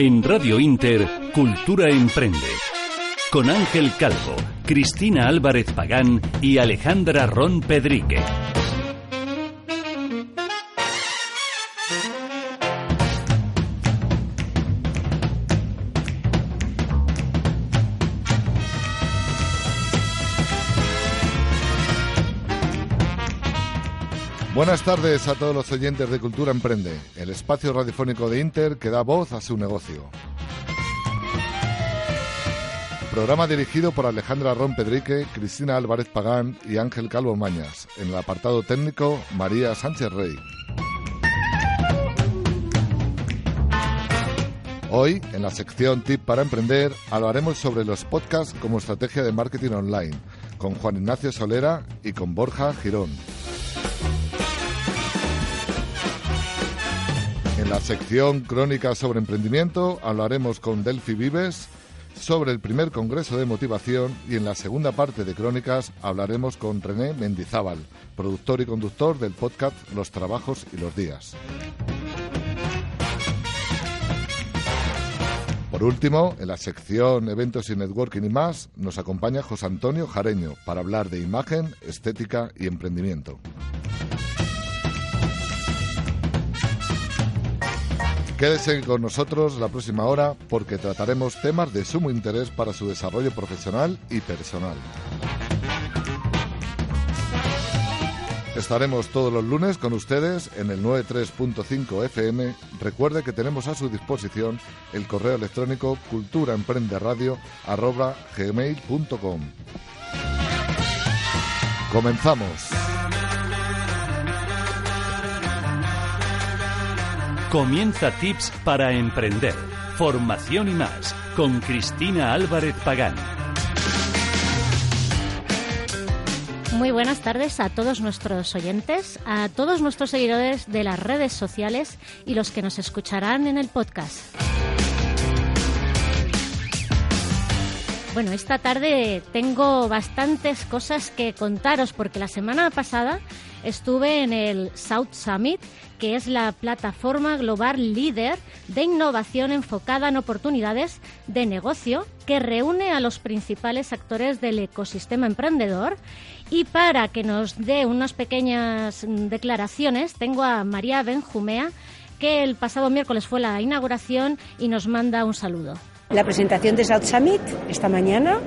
En Radio Inter, Cultura Emprende. Con Ángel Calvo, Cristina Álvarez Pagán y Alejandra Ron Pedrique. Buenas tardes a todos los oyentes de Cultura Emprende, el espacio radiofónico de Inter que da voz a su negocio. Programa dirigido por Alejandra Ron Pedrique, Cristina Álvarez Pagán y Ángel Calvo Mañas. En el apartado técnico, María Sánchez Rey. Hoy, en la sección Tip para Emprender, hablaremos sobre los podcasts como estrategia de marketing online, con Juan Ignacio Solera y con Borja Girón. En la sección Crónicas sobre Emprendimiento hablaremos con Delphi Vives sobre el primer Congreso de Motivación y en la segunda parte de Crónicas hablaremos con René Mendizábal, productor y conductor del podcast Los Trabajos y los Días. Por último, en la sección Eventos y Networking y más, nos acompaña José Antonio Jareño para hablar de imagen, estética y emprendimiento. Quédese con nosotros la próxima hora porque trataremos temas de sumo interés para su desarrollo profesional y personal. Estaremos todos los lunes con ustedes en el 93.5 FM. Recuerde que tenemos a su disposición el correo electrónico culturaemprenderadio.gmail.com Comenzamos. Comienza Tips para Emprender, Formación y más, con Cristina Álvarez Pagán. Muy buenas tardes a todos nuestros oyentes, a todos nuestros seguidores de las redes sociales y los que nos escucharán en el podcast. Bueno, esta tarde tengo bastantes cosas que contaros porque la semana pasada estuve en el South Summit, que es la plataforma global líder de innovación enfocada en oportunidades de negocio que reúne a los principales actores del ecosistema emprendedor. Y para que nos dé unas pequeñas declaraciones, tengo a María Benjumea, que el pasado miércoles fue la inauguración y nos manda un saludo. La presentación de South Summit esta mañana,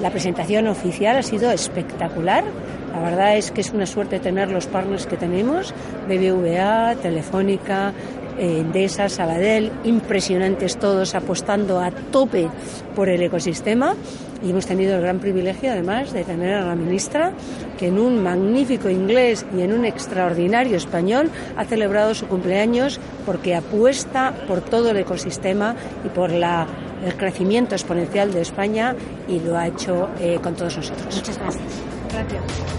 la presentación oficial ha sido espectacular. La verdad es que es una suerte tener los partners que tenemos, BBVA, Telefónica, Endesa, Sabadell, impresionantes todos apostando a tope por el ecosistema y hemos tenido el gran privilegio además de tener a la ministra que en un magnífico inglés y en un extraordinario español ha celebrado su cumpleaños porque apuesta por todo el ecosistema y por la el crecimiento exponencial de España y lo ha hecho eh, con todos nosotros. Muchas gracias. Gracias.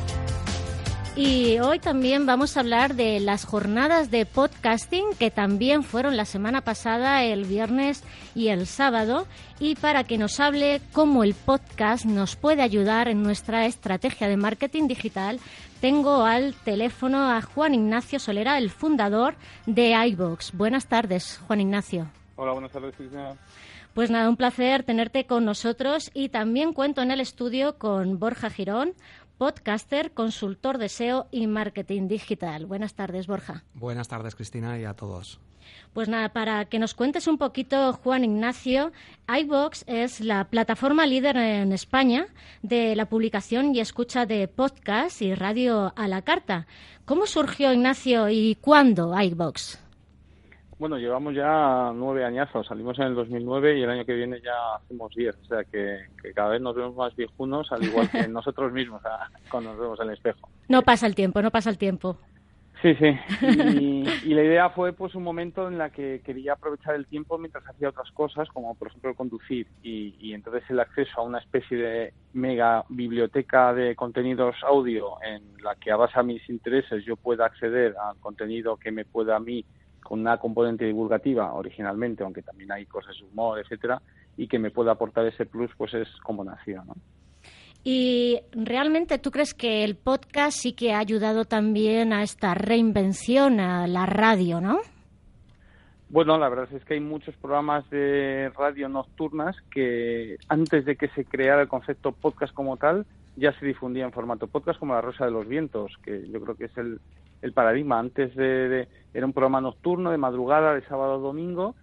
Y hoy también vamos a hablar de las jornadas de podcasting que también fueron la semana pasada, el viernes y el sábado. Y para que nos hable cómo el podcast nos puede ayudar en nuestra estrategia de marketing digital, tengo al teléfono a Juan Ignacio Solera, el fundador de iVox. Buenas tardes, Juan Ignacio. Hola, buenas tardes, Cristina. Pues nada, un placer tenerte con nosotros y también cuento en el estudio con Borja Girón, podcaster, consultor de SEO y marketing digital. Buenas tardes, Borja. Buenas tardes, Cristina, y a todos. Pues nada, para que nos cuentes un poquito, Juan Ignacio, iVox es la plataforma líder en España de la publicación y escucha de podcast y radio a la carta. ¿Cómo surgió, Ignacio, y cuándo iVox? Bueno, llevamos ya nueve añazos. Salimos en el 2009 y el año que viene ya hacemos diez. O sea que, cada vez nos vemos más viejunos, al igual que nosotros mismos cuando nos vemos en el espejo. No pasa el tiempo, no pasa el tiempo. Sí, sí. Y, la idea fue pues un momento en la que quería aprovechar el tiempo mientras hacía otras cosas, como por ejemplo conducir. Y, y entonces el acceso a una especie de mega biblioteca de contenidos audio en la que a base a mis intereses yo pueda acceder al contenido que me pueda a mí con una componente divulgativa originalmente, aunque también hay cosas de humor, etcétera, y que me pueda aportar ese plus, pues es como nació, ¿no? Y realmente tú crees que el podcast sí que ha ayudado también a esta reinvención a la radio, ¿no? Bueno, la verdad es que hay muchos programas de radio nocturnas que antes de que se creara el concepto podcast como tal, ya se difundía en formato podcast como La Rosa de los Vientos, que yo creo que es el, el paradigma. Antes de, era un programa nocturno de madrugada, de sábado a domingo,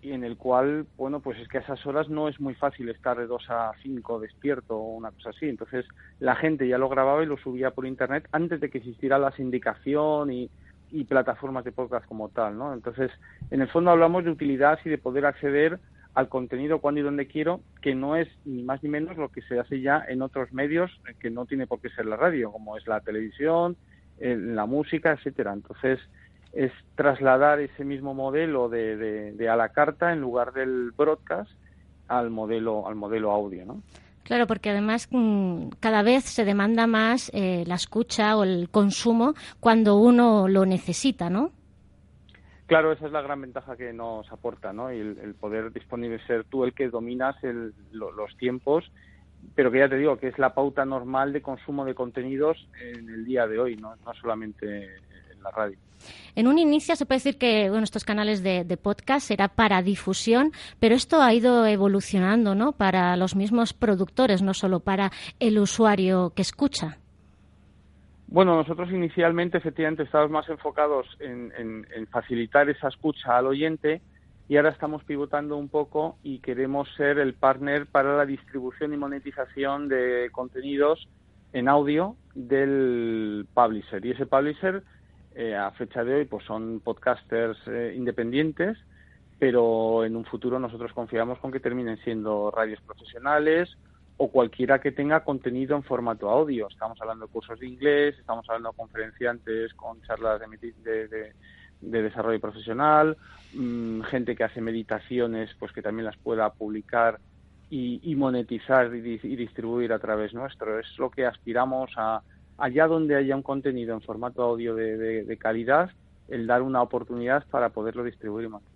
y en el cual, bueno, pues es que a esas horas no es muy fácil estar de 2 a 5 despierto o una cosa así. Entonces la gente ya lo grababa y lo subía por internet antes de que existiera la sindicación y, y plataformas de podcast como tal, ¿no? Entonces, en el fondo hablamos de utilidad y de poder acceder al contenido cuando y donde quiero, que no es ni más ni menos lo que se hace ya en otros medios, que no tiene por qué ser la radio, como es la televisión, la música, etcétera. Entonces, es trasladar ese mismo modelo de, de, a la carta en lugar del broadcast al modelo al modelo audio, ¿no? Claro, porque además mm, cada vez se demanda más eh, la escucha o el consumo cuando uno lo necesita, ¿no? Claro, esa es la gran ventaja que nos aporta, ¿no? Y el, poder disponible ser tú el que dominas los tiempos, pero que ya te digo que es la pauta normal de consumo de contenidos en el día de hoy, no, no solamente en la radio. En un inicio se puede decir que bueno, estos canales de, podcast era para difusión, pero esto ha ido evolucionando ¿no? para los mismos productores, no solo para el usuario que escucha. Bueno, nosotros inicialmente efectivamente estábamos más enfocados en, en, facilitar esa escucha al oyente y ahora estamos pivotando un poco y queremos ser el partner para la distribución y monetización de contenidos en audio del publisher. Y ese publisher eh, a fecha de hoy pues son podcasters eh, independientes, pero en un futuro nosotros confiamos con que terminen siendo radios profesionales o cualquiera que tenga contenido en formato audio. Estamos hablando de cursos de inglés, estamos hablando de conferenciantes con charlas de, de, desarrollo profesional, mm, gente que hace meditaciones, pues que también las pueda publicar y, monetizar y, y, distribuir a través nuestro. Es lo que aspiramos a, allá donde haya un contenido en formato audio de, calidad, el dar una oportunidad para poderlo distribuir y monetizar.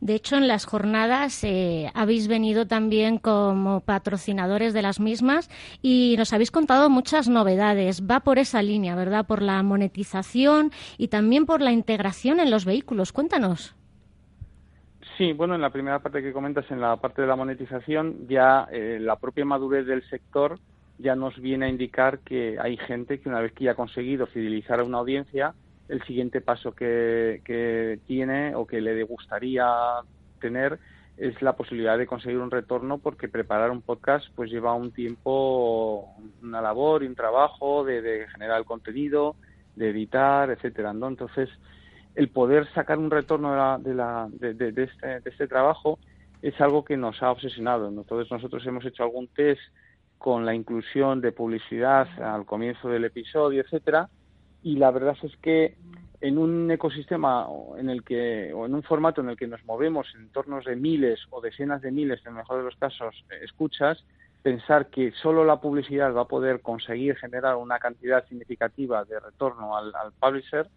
De hecho, en las jornadas eh, habéis venido también como patrocinadores de las mismas y nos habéis contado muchas novedades. Va por esa línea, ¿verdad? Por la monetización y también por la integración en los vehículos. Cuéntanos. Sí, bueno, en la primera parte que comentas, en la parte de la monetización, ya eh, la propia madurez del sector ya nos viene a indicar que hay gente que una vez que ya ha conseguido fidelizar a una audiencia, el siguiente paso que, tiene o que le gustaría tener es la posibilidad de conseguir un retorno porque preparar un podcast pues lleva un tiempo, una labor y un trabajo de, generar el contenido, de editar, etcétera, ¿no? Entonces, el poder sacar un retorno de, la, de, de, este, de este trabajo es algo que nos ha obsesionado. Entonces, nosotros hemos hecho algún test con la inclusión de publicidad al comienzo del episodio, etcétera, y la verdad es que en un ecosistema en el que o en un formato en el que nos movemos en torno de miles o decenas de miles, en el mejor de los casos, escuchas, pensar que solo la publicidad va a poder conseguir generar una cantidad significativa de retorno al, al publisher,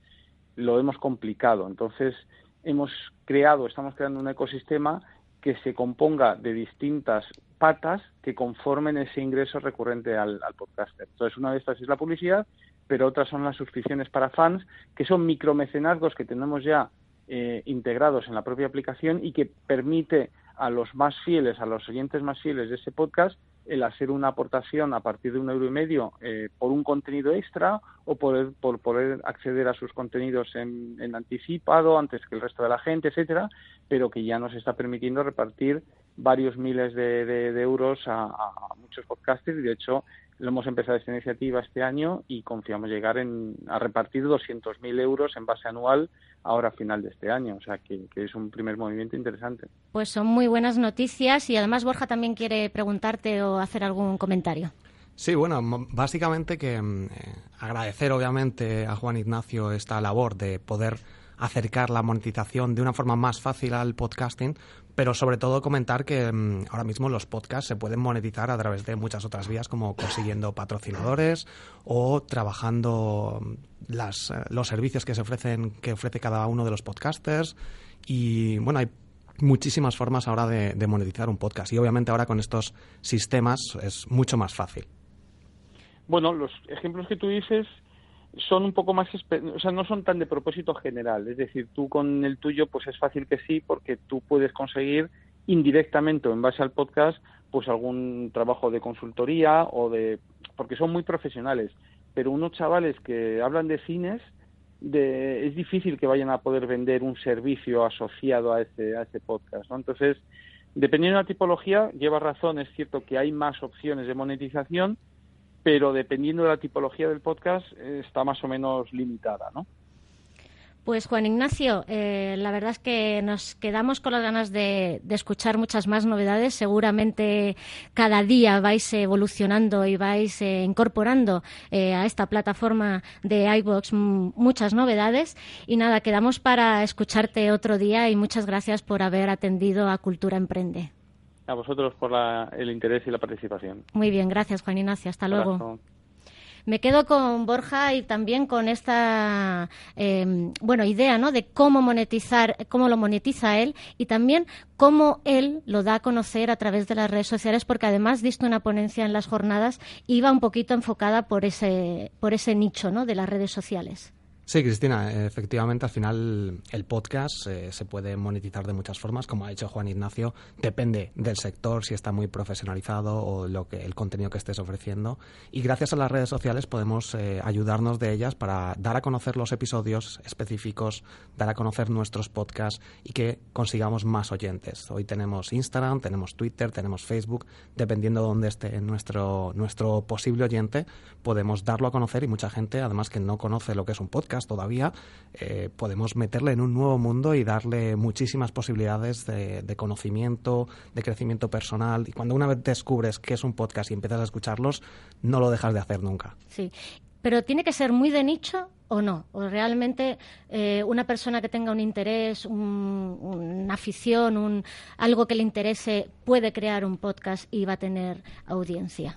lo hemos complicado. Entonces, hemos creado, estamos creando un ecosistema que se componga de distintas patas que conformen ese ingreso recurrente al, podcaster. Entonces, una de estas es la publicidad, pero otras son las suscripciones para fans, que son micromecenazgos que tenemos ya eh, integrados en la propia aplicación y que permite a los más fieles, a los oyentes más fieles de ese podcast, el hacer una aportación a partir de un euro y medio eh, por un contenido extra o por, por poder acceder a sus contenidos en, anticipado antes que el resto de la gente, etcétera, pero que ya nos está permitiendo repartir varios miles de, euros a, muchos podcasters y de hecho lo hemos empezado esta iniciativa este año y confiamos llegar en, a repartir 200.000 euros en base anual ahora a final de este año. O sea, que, es un primer movimiento interesante. Pues son muy buenas noticias y además Borja también quiere preguntarte o hacer algún comentario. Sí, bueno, básicamente que mm, eh, agradecer obviamente a Juan Ignacio esta labor de poder acercar la monetización de una forma más fácil al podcasting, pero sobre todo comentar que mm, ahora mismo los podcasts se pueden monetizar a través de muchas otras vías, como consiguiendo patrocinadores o trabajando mm, las, eh, los servicios que se ofrecen, que ofrece cada uno de los podcasters. Y bueno, hay muchísimas formas ahora de, de monetizar un podcast. Y obviamente ahora con estos sistemas es mucho más fácil. Bueno, los ejemplos que tú dices son un poco más, o sea, no son tan de propósito general. Es decir, tú con el tuyo, pues es fácil que sí, porque tú puedes conseguir indirectamente o en base al podcast, pues algún trabajo de consultoría o de, porque son muy profesionales. Pero unos chavales que hablan de cines, de, es difícil que vayan a poder vender un servicio asociado a ese, a ese podcast, ¿no? Entonces, dependiendo de la tipología, lleva razón, es cierto que hay más opciones de monetización, pero dependiendo de la tipología del podcast eh, está más o menos limitada, ¿no? Pues Juan Ignacio, eh, la verdad es que nos quedamos con las ganas de, escuchar muchas más novedades. Seguramente cada día vais evolucionando y vais eh, incorporando a esta plataforma de iBox muchas novedades. Y nada, quedamos para escucharte otro día y muchas gracias por haber atendido a Cultura Emprende a vosotros por el interés y la participación. Muy bien, gracias Juan Ignacio. Hasta luego. Me quedo con Borja y también con esta em, bueno idea ¿no? de cómo monetizar, cómo lo monetiza él y también cómo él lo da a conocer a través de las redes sociales, porque además diste una ponencia en las jornadas iba un poquito enfocada por ese, por ese nicho ¿no? de las redes sociales. Sí, Cristina, efectivamente, al final el podcast eh, se puede monetizar de muchas formas, como ha dicho Juan Ignacio, depende del sector, si está muy profesionalizado o lo que el contenido que estés ofreciendo. Y gracias a las redes sociales podemos eh, ayudarnos de ellas para dar a conocer los episodios específicos, dar a conocer nuestros podcasts y que consigamos más oyentes. Hoy tenemos Instagram, tenemos Twitter, tenemos Facebook, dependiendo de dónde esté nuestro, nuestro posible oyente, podemos darlo a conocer y mucha gente, además que no conoce lo que es un podcast, todavía, eh, podemos meterle en un nuevo mundo y darle muchísimas posibilidades de, conocimiento, de crecimiento personal. Y cuando una vez descubres que es un podcast y empiezas a escucharlos, no lo dejas de hacer nunca. Sí. Pero tiene que ser muy de nicho o no. O realmente eh, una persona que tenga un interés, una afición, un, algo que le interese, puede crear un podcast y va a tener audiencia.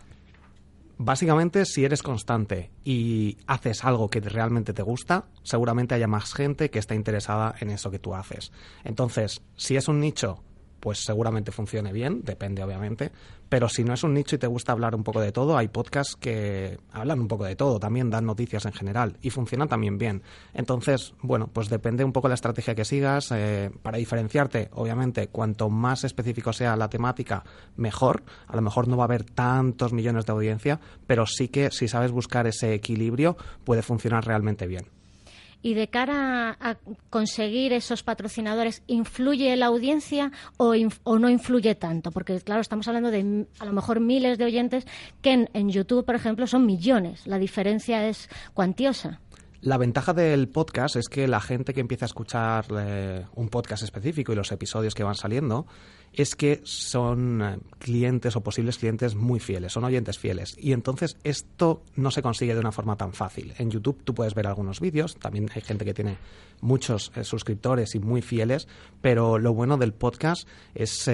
Básicamente, si eres constante y haces algo que realmente te gusta, seguramente haya más gente que está interesada en eso que tú haces. Entonces, si es un nicho pues seguramente funcione bien, depende obviamente, pero si no es un nicho y te gusta hablar un poco de todo, hay podcasts que hablan un poco de todo, también dan noticias en general y funcionan también bien. Entonces, bueno, pues depende un poco la estrategia que sigas. Eh, para diferenciarte, obviamente, cuanto más específico sea la temática, mejor. A lo mejor no va a haber tantos millones de audiencia, pero sí que si sabes buscar ese equilibrio, puede funcionar realmente bien. Y de cara a conseguir esos patrocinadores, ¿influye la audiencia o, no influye tanto? Porque, claro, estamos hablando de a lo mejor miles de oyentes que en YouTube, por ejemplo, son millones. La diferencia es cuantiosa. La ventaja del podcast es que la gente que empieza a escuchar eh, un podcast específico y los episodios que van saliendo es que son eh, clientes o posibles clientes muy fieles, son oyentes fieles. Y entonces esto no se consigue de una forma tan fácil. En YouTube tú puedes ver algunos vídeos, también hay gente que tiene muchos eh, suscriptores y muy fieles, pero lo bueno del podcast es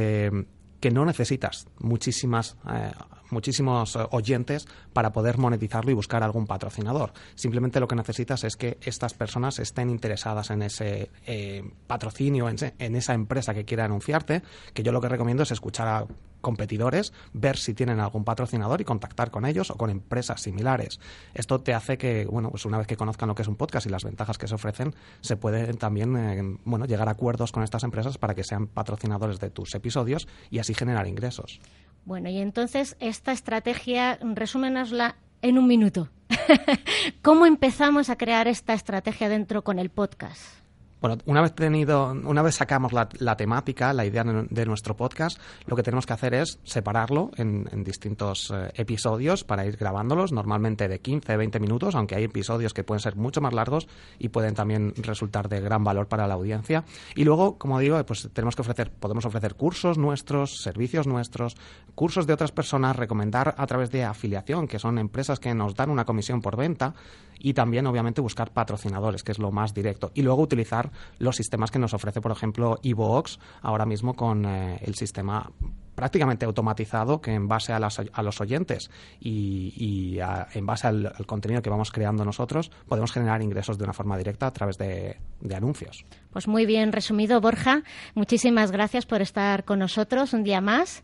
que no necesitas muchísimas, eh, muchísimos eh, oyentes para poder monetizarlo y buscar algún patrocinador. Simplemente lo que necesitas es que estas personas estén interesadas en ese eh, patrocinio, en, en, esa empresa que quiera anunciarte, que yo lo que recomiendo es escuchar a competidores, ver si tienen algún patrocinador y contactar con ellos o con empresas similares. Esto te hace que, bueno, pues una vez que conozcan lo que es un podcast y las ventajas que se ofrecen, se pueden también, eh, bueno, llegar a acuerdos con estas empresas para que sean patrocinadores de tus episodios y así generar ingresos. Bueno, y entonces esta estrategia, resúmenosla en un minuto. ¿Cómo empezamos a crear esta estrategia dentro con el podcast? Bueno, una vez tenido, una vez sacamos la, temática, la idea de, nuestro podcast, lo que tenemos que hacer es separarlo en, distintos eh, episodios para ir grabándolos, normalmente de 15, 20 minutos, aunque hay episodios que pueden ser mucho más largos y pueden también resultar de gran valor para la audiencia. Y luego, como digo, pues tenemos que ofrecer, podemos ofrecer cursos nuestros, servicios nuestros, cursos de otras personas, recomendar a través de afiliación, que son empresas que nos dan una comisión por venta, y también, obviamente, buscar patrocinadores, que es lo más directo. Y luego utilizar los sistemas que nos ofrece, por ejemplo, Evox ahora mismo con eh, el sistema prácticamente automatizado que en base a, los oyentes y, en base al, contenido que vamos creando nosotros podemos generar ingresos de una forma directa a través de, de anuncios. Pues muy bien resumido, Borja. Muchísimas gracias por estar con nosotros un día más.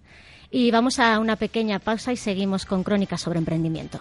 Y vamos a una pequeña pausa y seguimos con Crónicas sobre Emprendimiento.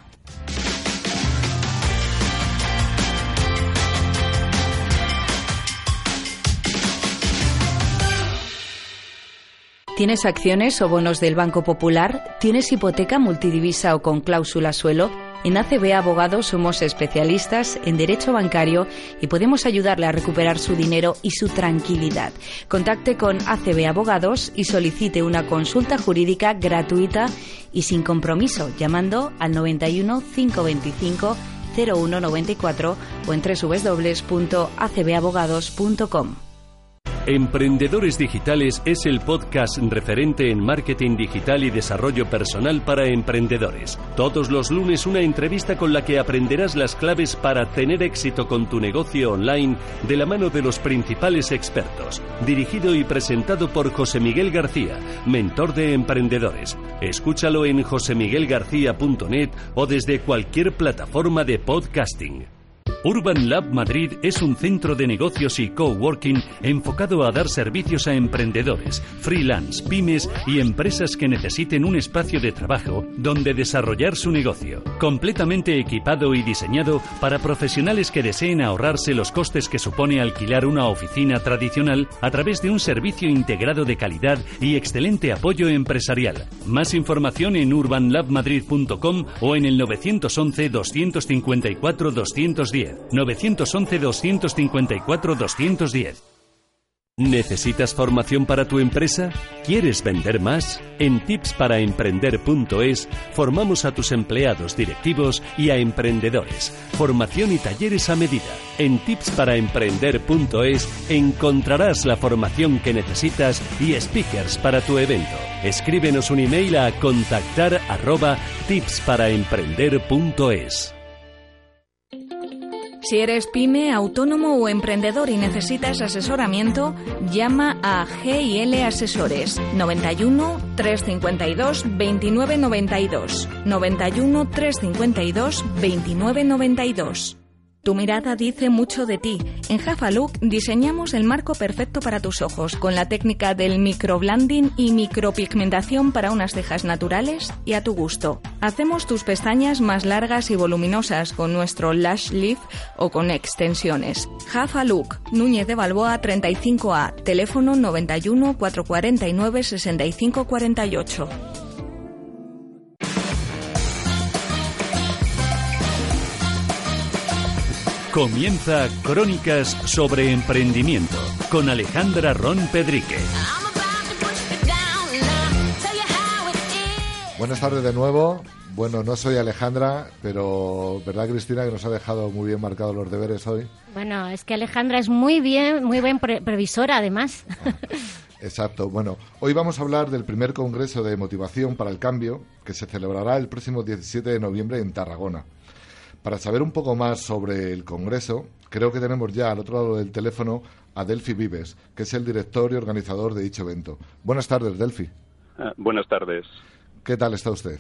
¿Tienes acciones o bonos del Banco Popular? ¿Tienes hipoteca multidivisa o con cláusula suelo? En ACB Abogados somos especialistas en derecho bancario y podemos ayudarle a recuperar su dinero y su tranquilidad. Contacte con ACB Abogados y solicite una consulta jurídica gratuita y sin compromiso llamando al 91 525 0194 o en www.acbabogados.com. Emprendedores Digitales es el podcast referente en marketing digital y desarrollo personal para emprendedores. Todos los lunes una entrevista con la que aprenderás las claves para tener éxito con tu negocio online de la mano de los principales expertos. Dirigido y presentado por José Miguel García, mentor de emprendedores. Escúchalo en josemiguelgarcía.net o desde cualquier plataforma de podcasting. Urban Lab Madrid es un centro de negocios y coworking enfocado a dar servicios a emprendedores, freelance, pymes y empresas que necesiten un espacio de trabajo donde desarrollar su negocio. Completamente equipado y diseñado para profesionales que deseen ahorrarse los costes que supone alquilar una oficina tradicional a través de un servicio integrado de calidad y excelente apoyo empresarial. Más información en urbanlabmadrid.com o en el 911 254 210. 911-254-210. ¿Necesitas formación para tu empresa? ¿Quieres vender más? En tipsparaemprender.es formamos a tus empleados directivos y a emprendedores. Formación y talleres a medida. En tipsparaemprender.es encontrarás la formación que necesitas y speakers para tu evento. Escríbenos un email a contactar arroba tipsparaemprender.es. Si eres pyme, autónomo o emprendedor y necesitas asesoramiento, llama a GIL Asesores 91 352 2992 91 352 2992. Tu mirada dice mucho de ti. En Jafalook diseñamos el marco perfecto para tus ojos con la técnica del microblending y micropigmentación para unas cejas naturales y a tu gusto. Hacemos tus pestañas más largas y voluminosas con nuestro Lash Lift o con extensiones. Jafalook, Núñez de Balboa 35A, teléfono 91 449 6548. Comienza Crónicas sobre Emprendimiento con Alejandra Ron Pedrique. Buenas tardes de nuevo. Bueno, no soy Alejandra, pero ¿verdad, Cristina, que nos ha dejado muy bien marcados los deberes hoy? Bueno, es que Alejandra es muy bien, muy buen previsora, además. exacto. Bueno, hoy vamos a hablar del primer Congreso de Motivación para el Cambio, que se celebrará el próximo 17 de noviembre en Tarragona. Para saber un poco más sobre el Congreso, creo que tenemos ya al otro lado del teléfono a Delfi Vives, que es el director y organizador de dicho evento. Buenas tardes, Delfi. Ah, buenas tardes. ¿Qué tal está usted?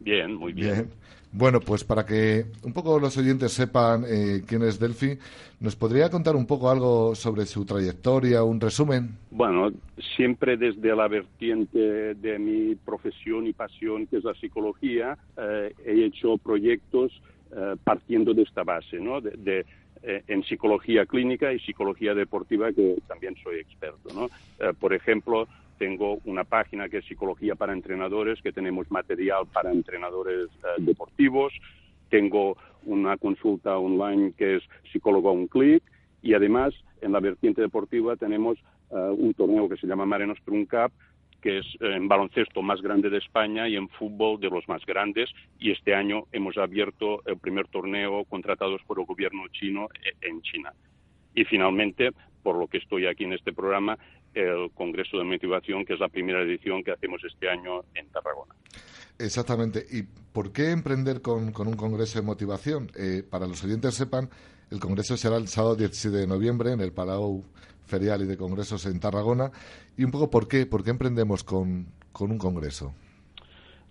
Bien, muy bien. Bueno, pues para que un poco los oyentes sepan eh, quién es Delfi, ¿nos podría contar un poco algo sobre su trayectoria, un resumen? Bueno, siempre desde la vertiente de mi profesión y pasión, que es la psicología, eh, he hecho proyectos eh, partiendo de esta base, ¿no? De, eh, en psicología clínica y psicología deportiva, que también soy experto, ¿no? Eh, por ejemplo, tengo una página que es Psicología para Entrenadores, que tenemos material para entrenadores deportivos. Tengo una consulta online que es Psicólogo a un clic. Y además, en la vertiente deportiva tenemos un torneo que se llama Mare Nostrum Cup, que es eh, en baloncesto más grande de España y en fútbol de los más grandes. Y este año hemos abierto el primer torneo contratados por el gobierno chino eh, en China. Y finalmente, por lo que estoy aquí en este programa, el Congreso de Motivación, que es la primera edición que hacemos este año en Tarragona. Exactamente. ¿Y por qué emprender con, un Congreso de Motivación? Eh, para los oyentes sepan, el Congreso será el sábado 17 de noviembre en el Palau ferial y de congresos en Tarragona. Y un poco por qué, por qué emprendemos con, un congreso.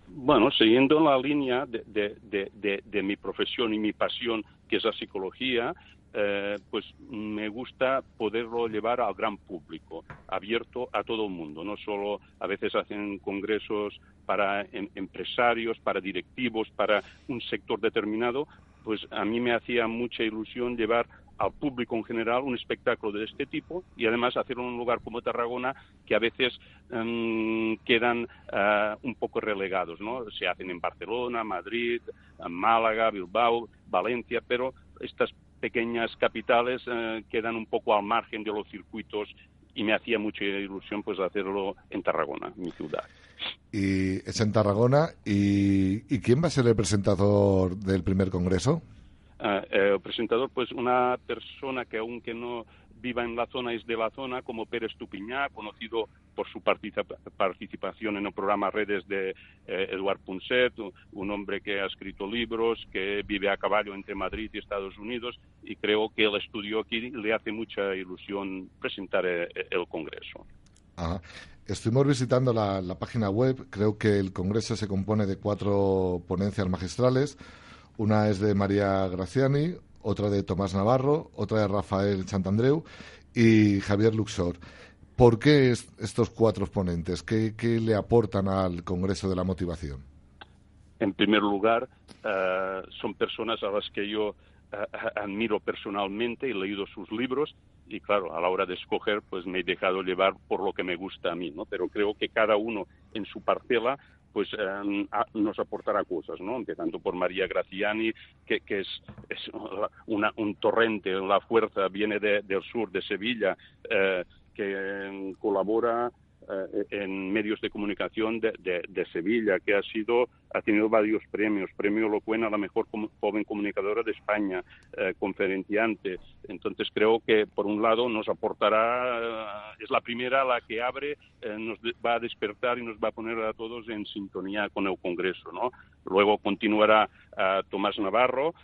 Bueno, siguiendo la línea de, mi profesión y mi pasión, que es la psicología, eh, pues me gusta poderlo llevar al gran público, abierto a todo el mundo. No solo a veces hacen congresos para em, empresarios, para directivos, para un sector determinado, pues a mí me hacía mucha ilusión llevar al público en general un espectáculo de este tipo y además hacerlo en un lugar como Tarragona que a veces em, quedan eh, un poco relegados, ¿no? Se hacen en Barcelona, Madrid, Málaga, Bilbao, Valencia, pero estas pequeñas capitales eh, quedan un poco al margen de los circuitos y me hacía mucha ilusión pues hacerlo en Tarragona, mi ciudad. Y es en Tarragona. ¿Y, ¿Y quién va a ser el presentador del primer congreso? Ah, eh, el presentador, pues una persona que aunque no viva en la zona es de la zona, como Pérez Tupiñá, conocido por su participación en el programa Redes de eh, Eduard Punset, un hombre que ha escrito libros, que vive a caballo entre Madrid y Estados Unidos, y creo que el estudio aquí le hace mucha ilusión presentar eh, el Congreso. Estuvimos visitando la, página web. Creo que el Congreso se compone de cuatro ponencias magistrales. Una es de María Graciani, otra de Tomás Navarro, otra de Rafael Santandreu y Javier Luxor. ¿Por qué estos cuatro ponentes? ¿Qué, le aportan al Congreso de la Motivación? En primer lugar, eh, son personas a las que yo eh, admiro personalmente, he leído sus libros y claro, a la hora de escoger, pues me he dejado llevar por lo que me gusta a mí, ¿no? Pero creo que cada uno en su parcela pues em, nos aportará cosas, ¿no? Empezando por María Graciani, que, que es, es un torrente, la fuerza viene del sur, de Sevilla, eh, que em, colabora eh, en medios de comunicación de, de, Sevilla, que ha sido ha tenido varios premios, premio Locuena a la mejor joven comunicadora de España, eh, conferenciante. Entonces creo que por un lado nos aportará, es la primera la que abre, eh, nos va a despertar y nos va a poner a todos en sintonía con el Congreso, ¿no? Luego continuará Tomás Navarro,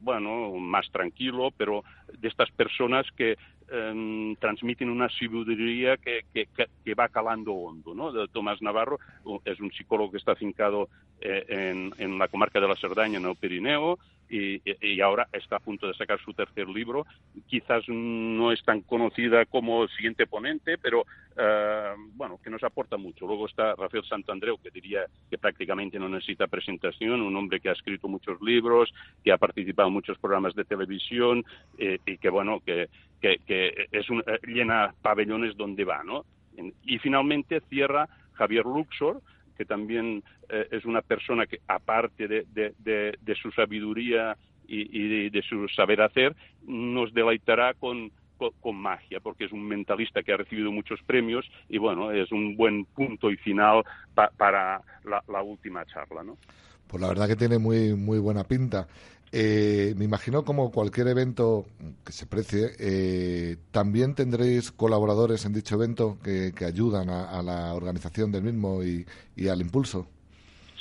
bueno, más tranquilo, pero de estas personas que Em, transmiten una sabiduría que, que, va calando hondo. ¿no? Tomás Navarro es un psicólogo que está afincado eh, en, en, la comarca de la Cerdaña, en el Pirineo, y, ahora está a punto de sacar su tercer libro. Quizás no es tan conocida como el siguiente ponente, pero eh, bueno, que nos aporta mucho. Luego está Rafael Santandreu, que diría que prácticamente no necesita presentación, un hombre que ha escrito muchos libros, que ha participado en muchos programas de televisión eh, y que bueno, que, que, es un, eh, llena pabellones donde va, ¿no? Y finalmente cierra Javier Luxor, que también eh, es una persona que, aparte de, su sabiduría y, de, su saber hacer, nos deleitará con, magia, porque es un mentalista que ha recibido muchos premios y, bueno, es un buen punto y final para la, la, última charla, ¿no? Pues la verdad que tiene muy, muy buena pinta. Eh, me imagino como cualquier evento que se precie, eh, también tendréis colaboradores en dicho evento que, ayudan a, la organización del mismo y, al impulso.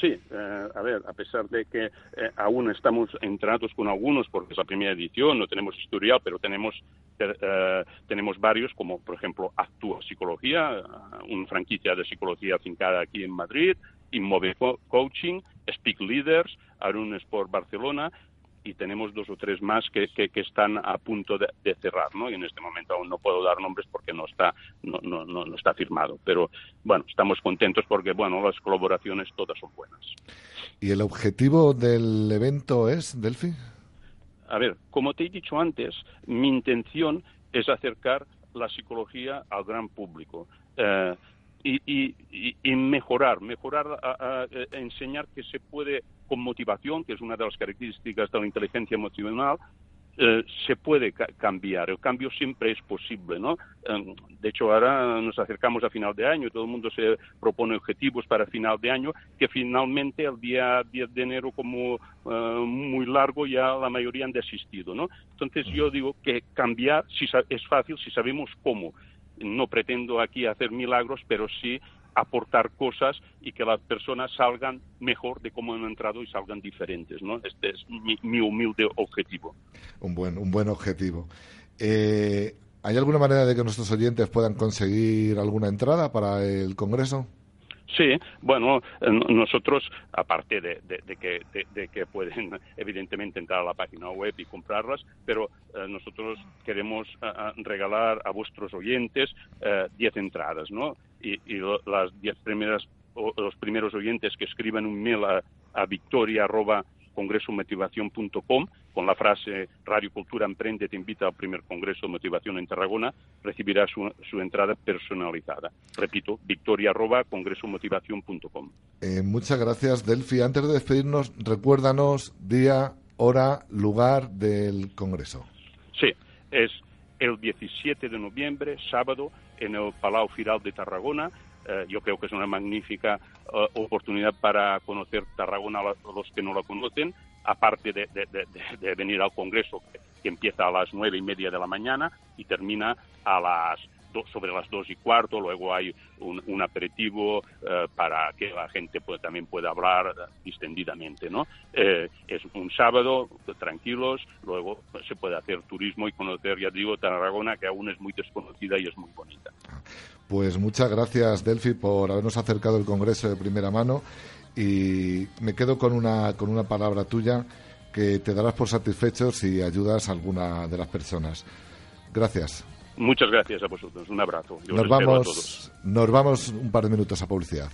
Sí, eh, a ver, a pesar de que aún estamos entrados con algunos, porque es la primera edición, no tenemos historial, pero tenemos, tenemos varios, como por ejemplo Actúa Psicología, una franquicia de psicología afincada aquí en Madrid, Inmove Coaching, Speak Leaders, Arun Sport Barcelona, y tenemos dos o tres más que, que, están a punto de, cerrar, ¿no? Y en este momento aún no puedo dar nombres porque no está, no, no, no, está firmado. Pero bueno, estamos contentos porque, bueno, las colaboraciones todas son buenas. ¿Y el objetivo del evento es, Delphi? A ver, como te he dicho antes, mi intención es acercar la psicología al gran público. Eh, y, y, mejorar, mejorar, a, enseñar que se puede con motivación, que es una de las características de la inteligencia emocional, eh, se puede cambiar. El cambio siempre es posible, ¿no? Em, de hecho, ahora nos acercamos a final de año y todo el mundo se propone objetivos para final de año que finalmente el día 10 de enero como eh, muy largo ya la mayoría han desistido, ¿no? Entonces yo digo que cambiar si es fácil si sabemos cómo no pretendo aquí hacer milagros, pero sí aportar cosas y que las personas salgan mejor de cómo han entrado y salgan diferentes, ¿no? Este es mi, humilde objetivo. Un buen, un buen objetivo. Eh, ¿Hay alguna manera de que nuestros oyentes puedan conseguir alguna entrada para el Congreso? Sí, bueno, eh, nosotros, aparte de, que, de, que, pueden evidentemente entrar a la página web y comprarlas, pero eh, nosotros queremos eh, regalar a vuestros oyentes 10 entradas, ¿no? Y, las 10 primeras, los primeros oyentes que escriban un mail a, a victoria congresomotivación.com con la frase Radio Cultura Emprende te invita al primer Congreso de Motivación en Tarragona, recibirá su, entrada personalizada. Repito, victoria arroba congresomotivación.com. Eh, muchas gracias, Delphi. Antes de despedirnos, recuérdanos día, hora, lugar del Congreso. Sí, es el 17 de noviembre, sábado, en el Palau Firal de Tarragona. Eh, yo creo que es una magnífica eh, oportunidad para conocer Tarragona a los que no la conocen, aparte de, venir al Congreso, que, empieza a las nueve y media de la mañana y termina a las sobre las dos y cuarto, luego hay un, aperitivo eh, para que la gente también pueda hablar distendidamente, ¿no? Eh, es un sábado, tranquilos, luego se puede hacer turismo y conocer, ya digo, Tarragona, que aún es muy desconocida y es muy bonita. Pues muchas gracias, Delphi, por habernos acercado el Congreso de primera mano y me quedo con una, con una palabra tuya que te darás por satisfecho si ayudas a alguna de las personas. Gracias. Muchas gracias a vosotros. Un abrazo. nos, vamos, nos vamos un par de minutos a publicidad.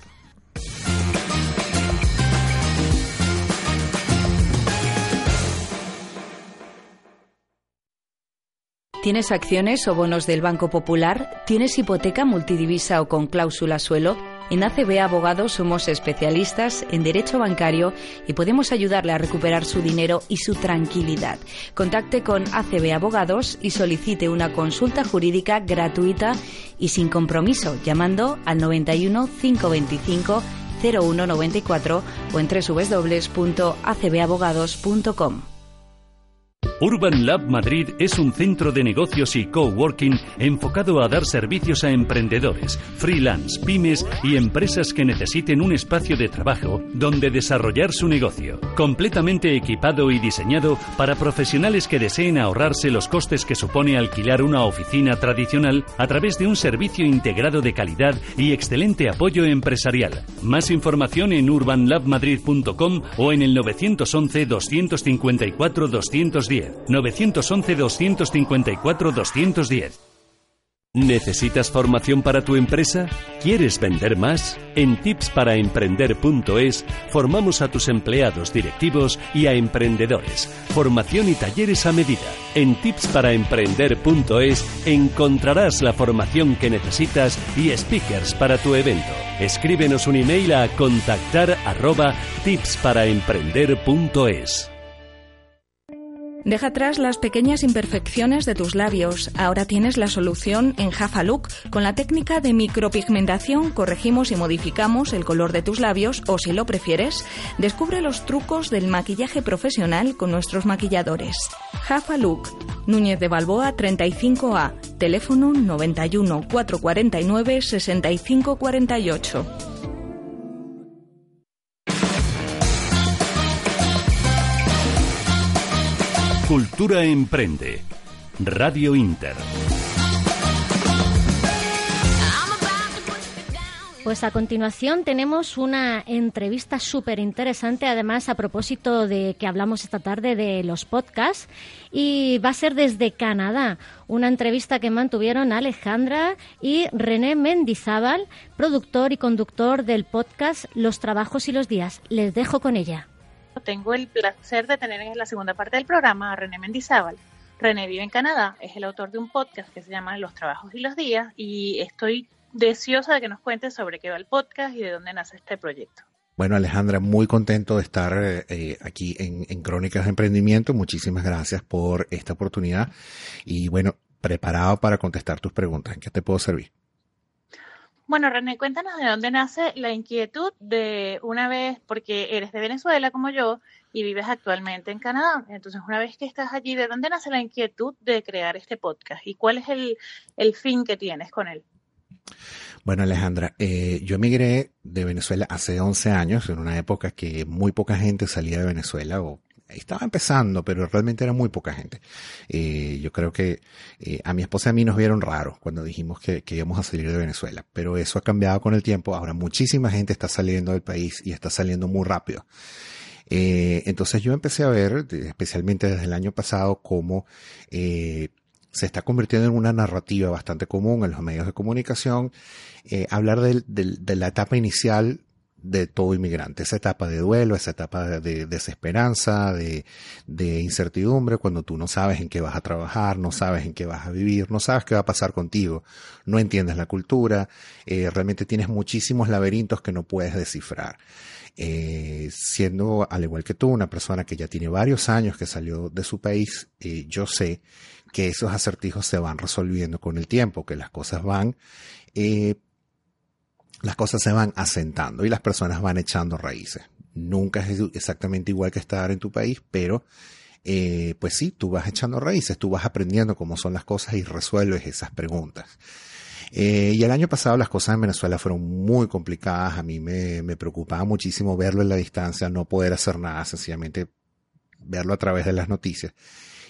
¿Tienes acciones o bonos del Banco Popular? ¿Tienes hipoteca multidivisa o con cláusula suelo? En ACB Abogados somos especialistas en derecho bancario y podemos ayudarle a recuperar su dinero y su tranquilidad. Contacte con ACB Abogados y solicite una consulta jurídica gratuita y sin compromiso llamando al 91 525 0194 o en www.acbabogados.com. Urban Lab Madrid es un centro de negocios y coworking enfocado a dar servicios a emprendedores, freelance, pymes y empresas que necesiten un espacio de trabajo donde desarrollar su negocio. Completamente equipado y diseñado para profesionales que deseen ahorrarse los costes que supone alquilar una oficina tradicional a través de un servicio integrado de calidad y excelente apoyo empresarial. Más información en urbanlabmadrid.com o en el 911 254 210. 911 254 210. ¿Necesitas formación para tu empresa? ¿Quieres vender más? En tipsparaemprender.es formamos a tus empleados directivos y a emprendedores. Formación y talleres a medida. En tipsparaemprender.es encontrarás la formación que necesitas y speakers para tu evento. Escríbenos un email a contactar arroba tipsparaemprender.es. Deja atrás las pequeñas imperfecciones de tus labios. Ahora tienes la solución en Jafa Look. Con la técnica de micropigmentación corregimos y modificamos el color de tus labios o si lo prefieres, descubre los trucos del maquillaje profesional con nuestros maquilladores. Jafa Look, Núñez de Balboa 35A, teléfono 91 449 6548. Cultura Emprende. Radio Inter. Pues a continuación tenemos una entrevista súper interesante, además a propósito de que hablamos esta tarde de los podcasts, y va a ser desde Canadá, una entrevista que mantuvieron Alejandra y René Mendizábal, productor y conductor del podcast Los Trabajos y los Días. Les dejo con ella tengo el placer de tener en la segunda parte del programa a René Mendizábal. René vive en Canadá, es el autor de un podcast que se llama Los Trabajos y los Días y estoy deseosa de que nos cuente sobre qué va el podcast y de dónde nace este proyecto. Bueno, Alejandra, muy contento de estar eh, aquí en, en, Crónicas de Emprendimiento. Muchísimas gracias por esta oportunidad y bueno, preparado para contestar tus preguntas. ¿En qué te puedo servir? Bueno, René, cuéntanos de dónde nace la inquietud de una vez, porque eres de Venezuela como yo y vives actualmente en Canadá. Entonces, una vez que estás allí, ¿de dónde nace la inquietud de crear este podcast y cuál es el, fin que tienes con él? Bueno, Alejandra, eh, yo emigré de Venezuela hace 11 años, en una época que muy poca gente salía de Venezuela o estaba empezando, pero realmente era muy poca gente. Eh, yo creo que eh, a mi esposa y a mí nos vieron raros cuando dijimos que, íbamos a salir de Venezuela, pero eso ha cambiado con el tiempo. Ahora muchísima gente está saliendo del país y está saliendo muy rápido. Eh, entonces yo empecé a ver, especialmente desde el año pasado, cómo se está convirtiendo en una narrativa bastante común en los medios de comunicación, hablar de la etapa inicial de todo inmigrante, esa etapa de duelo, esa etapa de, desesperanza, de, incertidumbre, cuando tú no sabes en qué vas a trabajar, no sabes en qué vas a vivir, no sabes qué va a pasar contigo, no entiendes la cultura, eh, realmente tienes muchísimos laberintos que no puedes descifrar. Eh, siendo, al igual que tú, una persona que ya tiene varios años que salió de su país, eh, yo sé que esos acertijos se van resolviendo con el tiempo, que las cosas van las cosas se van asentando y las personas van echando raíces. Nunca es exactamente igual que estar en tu país, pero eh, pues sí, tú vas echando raíces, tú vas aprendiendo cómo son las cosas y resuelves esas preguntas. Eh, y el año pasado las cosas en Venezuela fueron muy complicadas, a mí me, me preocupaba muchísimo verlo en la distancia, no poder hacer nada, sencillamente verlo a través de las noticias.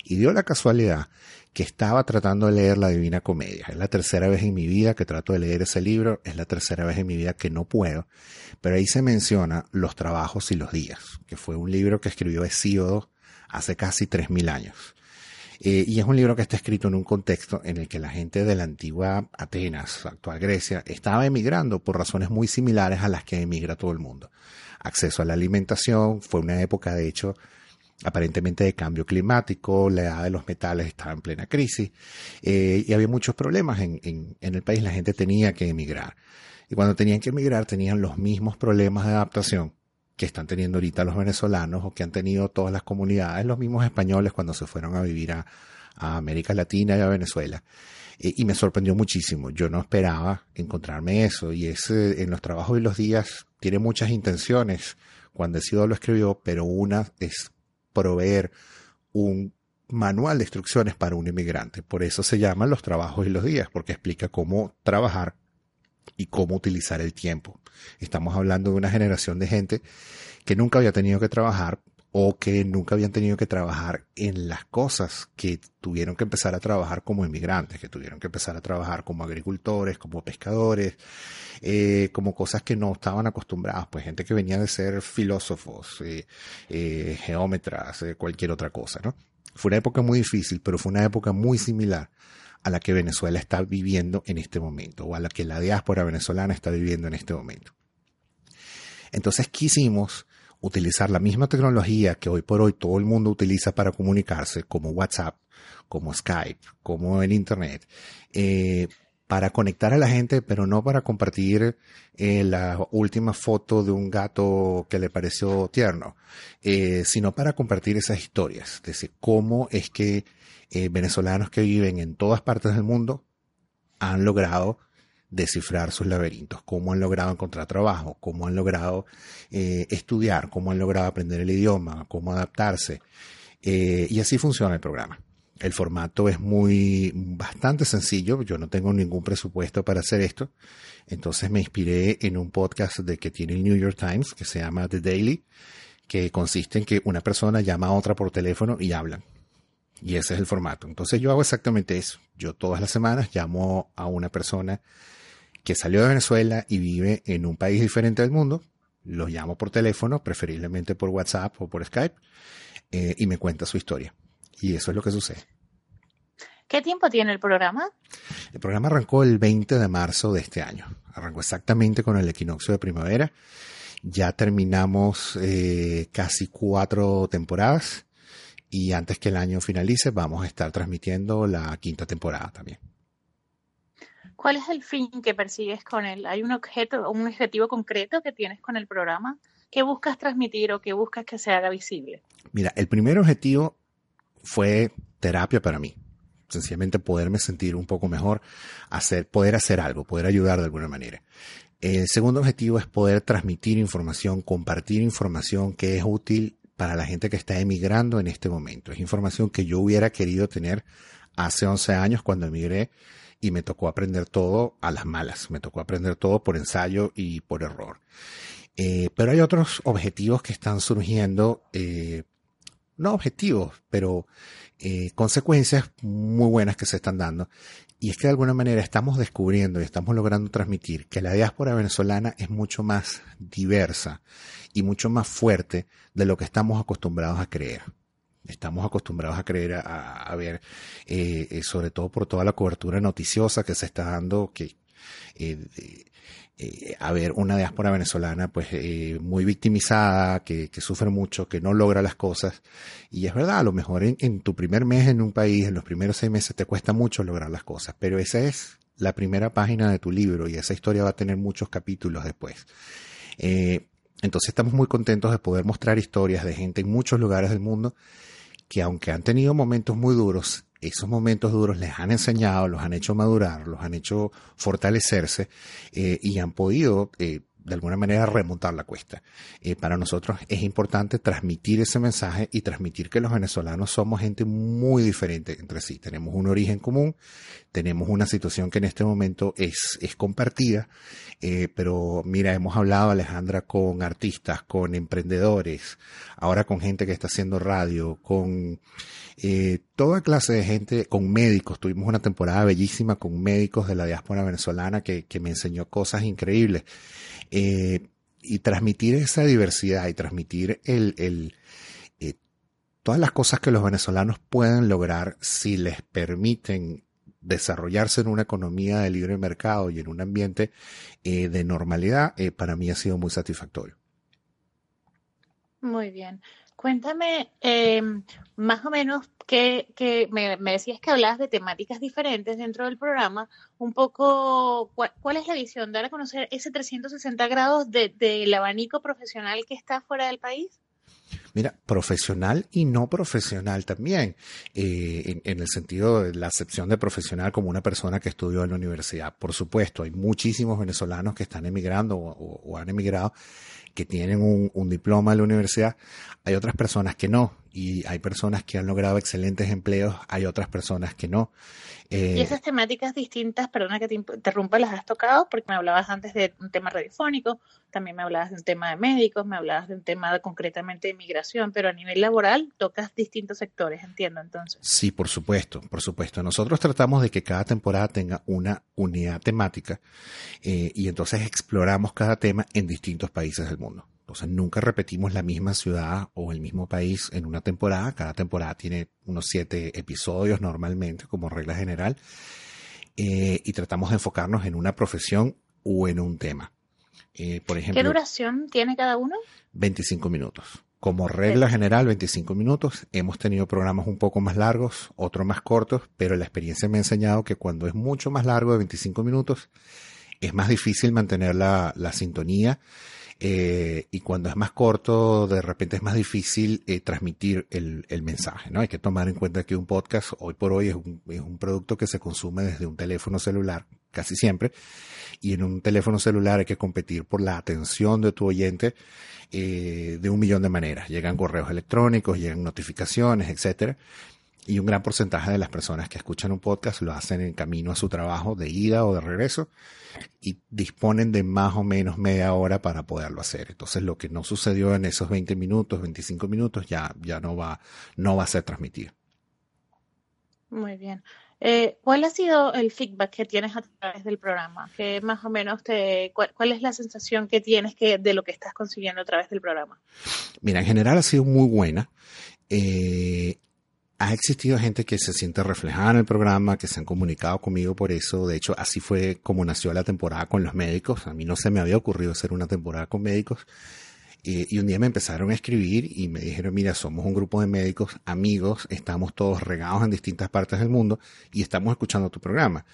Y dio la casualidad que estaba tratando de leer la Divina Comedia. Es la tercera vez en mi vida que trato de leer ese libro, es la tercera vez en mi vida que no puedo, pero ahí se menciona Los trabajos y los días, que fue un libro que escribió Hesíodo hace casi 3.000 años. Eh, y es un libro que está escrito en un contexto en el que la gente de la antigua Atenas, actual Grecia, estaba emigrando por razones muy similares a las que emigra todo el mundo. Acceso a la alimentación, fue una época de hecho aparentemente de cambio climático, la edad de los metales estaba en plena crisis eh, y había muchos problemas en, el país, la gente tenía que emigrar. Y cuando tenían que emigrar tenían los mismos problemas de adaptación que están teniendo ahorita los venezolanos o que han tenido todas las comunidades, los mismos españoles cuando se fueron a vivir a, América Latina y a Venezuela. Eh, y me sorprendió muchísimo. Yo no esperaba encontrarme eso. Y es en los trabajos y los días tiene muchas intenciones. Cuando Sido lo escribió, pero una es proveer un manual de instrucciones para un inmigrante. Por eso se llaman los trabajos y los días, porque explica cómo trabajar y cómo utilizar el tiempo. Estamos hablando de una generación de gente que nunca había tenido que trabajar o que nunca habían tenido que trabajar en las cosas que tuvieron que empezar a trabajar como inmigrantes, que tuvieron que empezar a trabajar como agricultores, como pescadores, eh, como cosas que no estaban acostumbradas, pues gente que venía de ser filósofos, eh, eh, geómetras, cualquier otra cosa, ¿no? Fue una época muy difícil, pero fue una época muy similar a la que Venezuela está viviendo en este momento, o a la que la diáspora venezolana está viviendo en este momento. Entonces quisimos utilizar la misma tecnología que hoy por hoy todo el mundo utiliza para comunicarse, como WhatsApp, como Skype, como el Internet, eh, para conectar a la gente, pero no para compartir eh, la última foto de un gato que le pareció tierno, eh, sino para compartir esas historias, es decir, cómo es que venezolanos que viven en todas partes del mundo han logrado descifrar sus laberintos, cómo han logrado encontrar trabajo, cómo han logrado eh, estudiar, cómo han logrado aprender el idioma, cómo adaptarse. Eh, y así funciona el programa. El formato es muy, bastante sencillo. Yo no tengo ningún presupuesto para hacer esto. Entonces me inspiré en un podcast de que tiene el New York Times que se llama The Daily, que consiste en que una persona llama a otra por teléfono y hablan. Y ese es el formato. Entonces yo hago exactamente eso. Yo todas las semanas llamo a una persona que salió de Venezuela y vive en un país diferente del mundo, lo llamo por teléfono, preferiblemente por WhatsApp o por Skype, eh, y me cuenta su historia. Y eso es lo que sucede. ¿Qué tiempo tiene el programa? El programa arrancó el 20 de marzo de este año. Arrancó exactamente con el equinoccio de primavera. Ya terminamos eh, casi cuatro temporadas y antes que el año finalice vamos a estar transmitiendo la quinta temporada también. ¿Cuál es el fin que persigues con él? ¿Hay un objeto, un objetivo concreto que tienes con el programa? ¿Qué buscas transmitir o qué buscas que se haga visible? Mira, el primer objetivo fue terapia para mí. Sencillamente poderme sentir un poco mejor, hacer, poder hacer algo, poder ayudar de alguna manera. El segundo objetivo es poder transmitir información, compartir información que es útil para la gente que está emigrando en este momento. Es información que yo hubiera querido tener hace 11 años cuando emigré y me tocó aprender todo a las malas, me tocó aprender todo por ensayo y por error. Eh, pero hay otros objetivos que están surgiendo, eh, no objetivos, pero eh, consecuencias muy buenas que se están dando. Y es que de alguna manera estamos descubriendo y estamos logrando transmitir que la diáspora venezolana es mucho más diversa y mucho más fuerte de lo que estamos acostumbrados a creer estamos acostumbrados a creer, a, ver, eh, eh, sobre todo por toda la cobertura noticiosa que se está dando, que eh, a ver una diáspora venezolana pues muy victimizada, que, sufre mucho, que no logra las cosas. Y es verdad, a lo mejor en, tu primer mes en un país, en los primeros seis meses, te cuesta mucho lograr las cosas, pero esa es la primera página de tu libro y esa historia va a tener muchos capítulos después. entonces estamos muy contentos de poder mostrar historias de gente en muchos lugares del mundo que aunque han tenido momentos muy duros, esos momentos duros les han enseñado, los han hecho madurar, los han hecho fortalecerse eh, y han podido eh, de alguna manera remontar la cuesta. Eh, para nosotros es importante transmitir ese mensaje y transmitir que los venezolanos somos gente muy diferente entre sí. Tenemos un origen común, tenemos una situación que en este momento es, es compartida, eh, pero mira, hemos hablado, Alejandra, con artistas, con emprendedores, ahora con gente que está haciendo radio, con eh, toda clase de gente, con médicos. Tuvimos una temporada bellísima con médicos de la diáspora venezolana que, que me enseñó cosas increíbles. Eh, y transmitir esa diversidad y transmitir el, el eh, todas las cosas que los venezolanos pueden lograr si les permiten desarrollarse en una economía de libre mercado y en un ambiente eh, de normalidad, para mí ha sido muy satisfactorio. Muy bien. Cuéntame em, más o menos que, me, decías que hablabas de temáticas diferentes dentro del programa, un poco cuál, es la visión, dar a conocer ese 360 grados del abanico profesional que está fuera del país. Mira, profesional y no profesional también, eh, en, el sentido de la acepción de profesional como una persona que estudió en la universidad. Por supuesto, hay muchísimos venezolanos que están emigrando o han emigrado que tienen un, diploma de la universidad, hay otras personas que no, y hay personas que han logrado excelentes empleos, hay otras personas que no. y esas temáticas distintas, perdona que te interrumpa, las has tocado porque me hablabas antes de un tema radiofónico, también me hablabas de un tema de médicos, me hablabas de un tema concretamente de inmigración, pero a nivel laboral tocas distintos sectores, entiendo entonces. Sí, por supuesto, por supuesto. Nosotros tratamos de que cada temporada tenga una unidad temática eh, y entonces exploramos cada tema en distintos países del mundo. Entonces nunca repetimos la misma ciudad o el mismo país en una temporada. Cada temporada tiene unos siete episodios normalmente como regla general. Eh, y tratamos de enfocarnos en una profesión o en un tema. Eh, por ejemplo, ¿Qué duración tiene cada uno? 25 minutos. Como regla general, 25 minutos. Hemos tenido programas un poco más largos, otros más cortos, pero la experiencia me ha enseñado que cuando es mucho más largo de 25 minutos, es más difícil mantener la, sintonía. Eh, y cuando es más corto, de repente es más difícil eh, transmitir el, mensaje, ¿no? Hay que tomar en cuenta que un podcast hoy por hoy es un, es un producto que se consume desde un teléfono celular, casi siempre, y en un teléfono celular hay que competir por la atención de tu oyente eh, de un millón de maneras. Llegan correos electrónicos, llegan notificaciones, etcétera. Y un gran porcentaje de las personas que escuchan un podcast lo hacen en camino a su trabajo de ida o de regreso y disponen de más o menos media hora para poderlo hacer. Entonces lo que no sucedió en esos 20 minutos, 25 minutos ya, ya no va, no va a ser transmitido. Muy bien. Eh, ¿Cuál ha sido el feedback que tienes a través del programa? ¿Qué más o menos te, cuál, es la sensación que tienes que, de lo que estás consiguiendo a través del programa? Mira, en general ha sido muy buena. Eh, ha existido gente que se siente reflejada en el programa, que se han comunicado conmigo por eso. De hecho, así fue como nació la temporada con los médicos. A mí no se me había ocurrido hacer una temporada con médicos. Y un día me empezaron a escribir y me dijeron, mira, somos un grupo de médicos, amigos, estamos todos regados en distintas partes del mundo y estamos escuchando tu programa.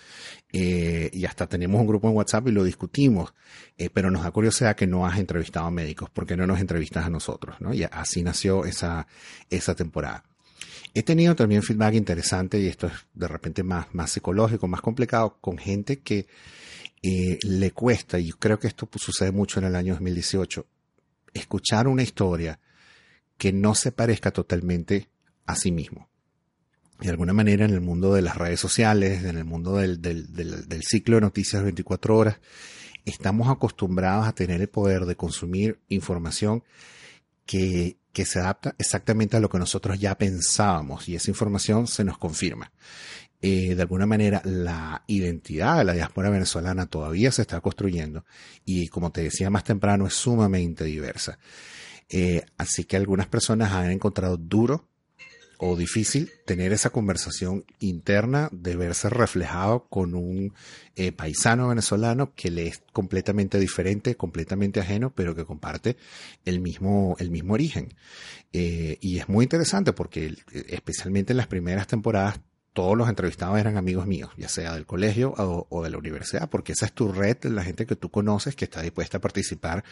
Eh, y hasta tenemos un grupo en WhatsApp y lo discutimos, eh, pero nos da curiosidad que no has entrevistado a médicos, porque no nos entrevistas a nosotros, ¿no? Y así nació esa, esa temporada. He tenido también feedback interesante y esto es de repente más, más psicológico, más complicado, con gente que le cuesta, y creo que esto sucede mucho en el año 2018, escuchar una historia que no se parezca totalmente a sí mismo. De alguna manera en el mundo de las redes sociales, en el mundo del, ciclo de noticias 24 horas, estamos acostumbrados a tener el poder de consumir información que, que, se adapta exactamente a lo que nosotros ya pensábamos y esa información se nos confirma. Eh, de alguna manera la identidad de la diáspora venezolana todavía se está construyendo y como te decía más temprano es sumamente diversa. Eh, así que algunas personas han encontrado duro o difícil tener esa conversación interna de verse reflejado con un eh, paisano venezolano que le es completamente diferente, completamente ajeno, pero que comparte el mismo, el mismo origen. Eh, y es muy interesante porque especialmente en las primeras temporadas todos los entrevistados eran amigos míos, ya sea del colegio o, de la universidad, porque esa es tu red, la gente que tú conoces que está dispuesta a participar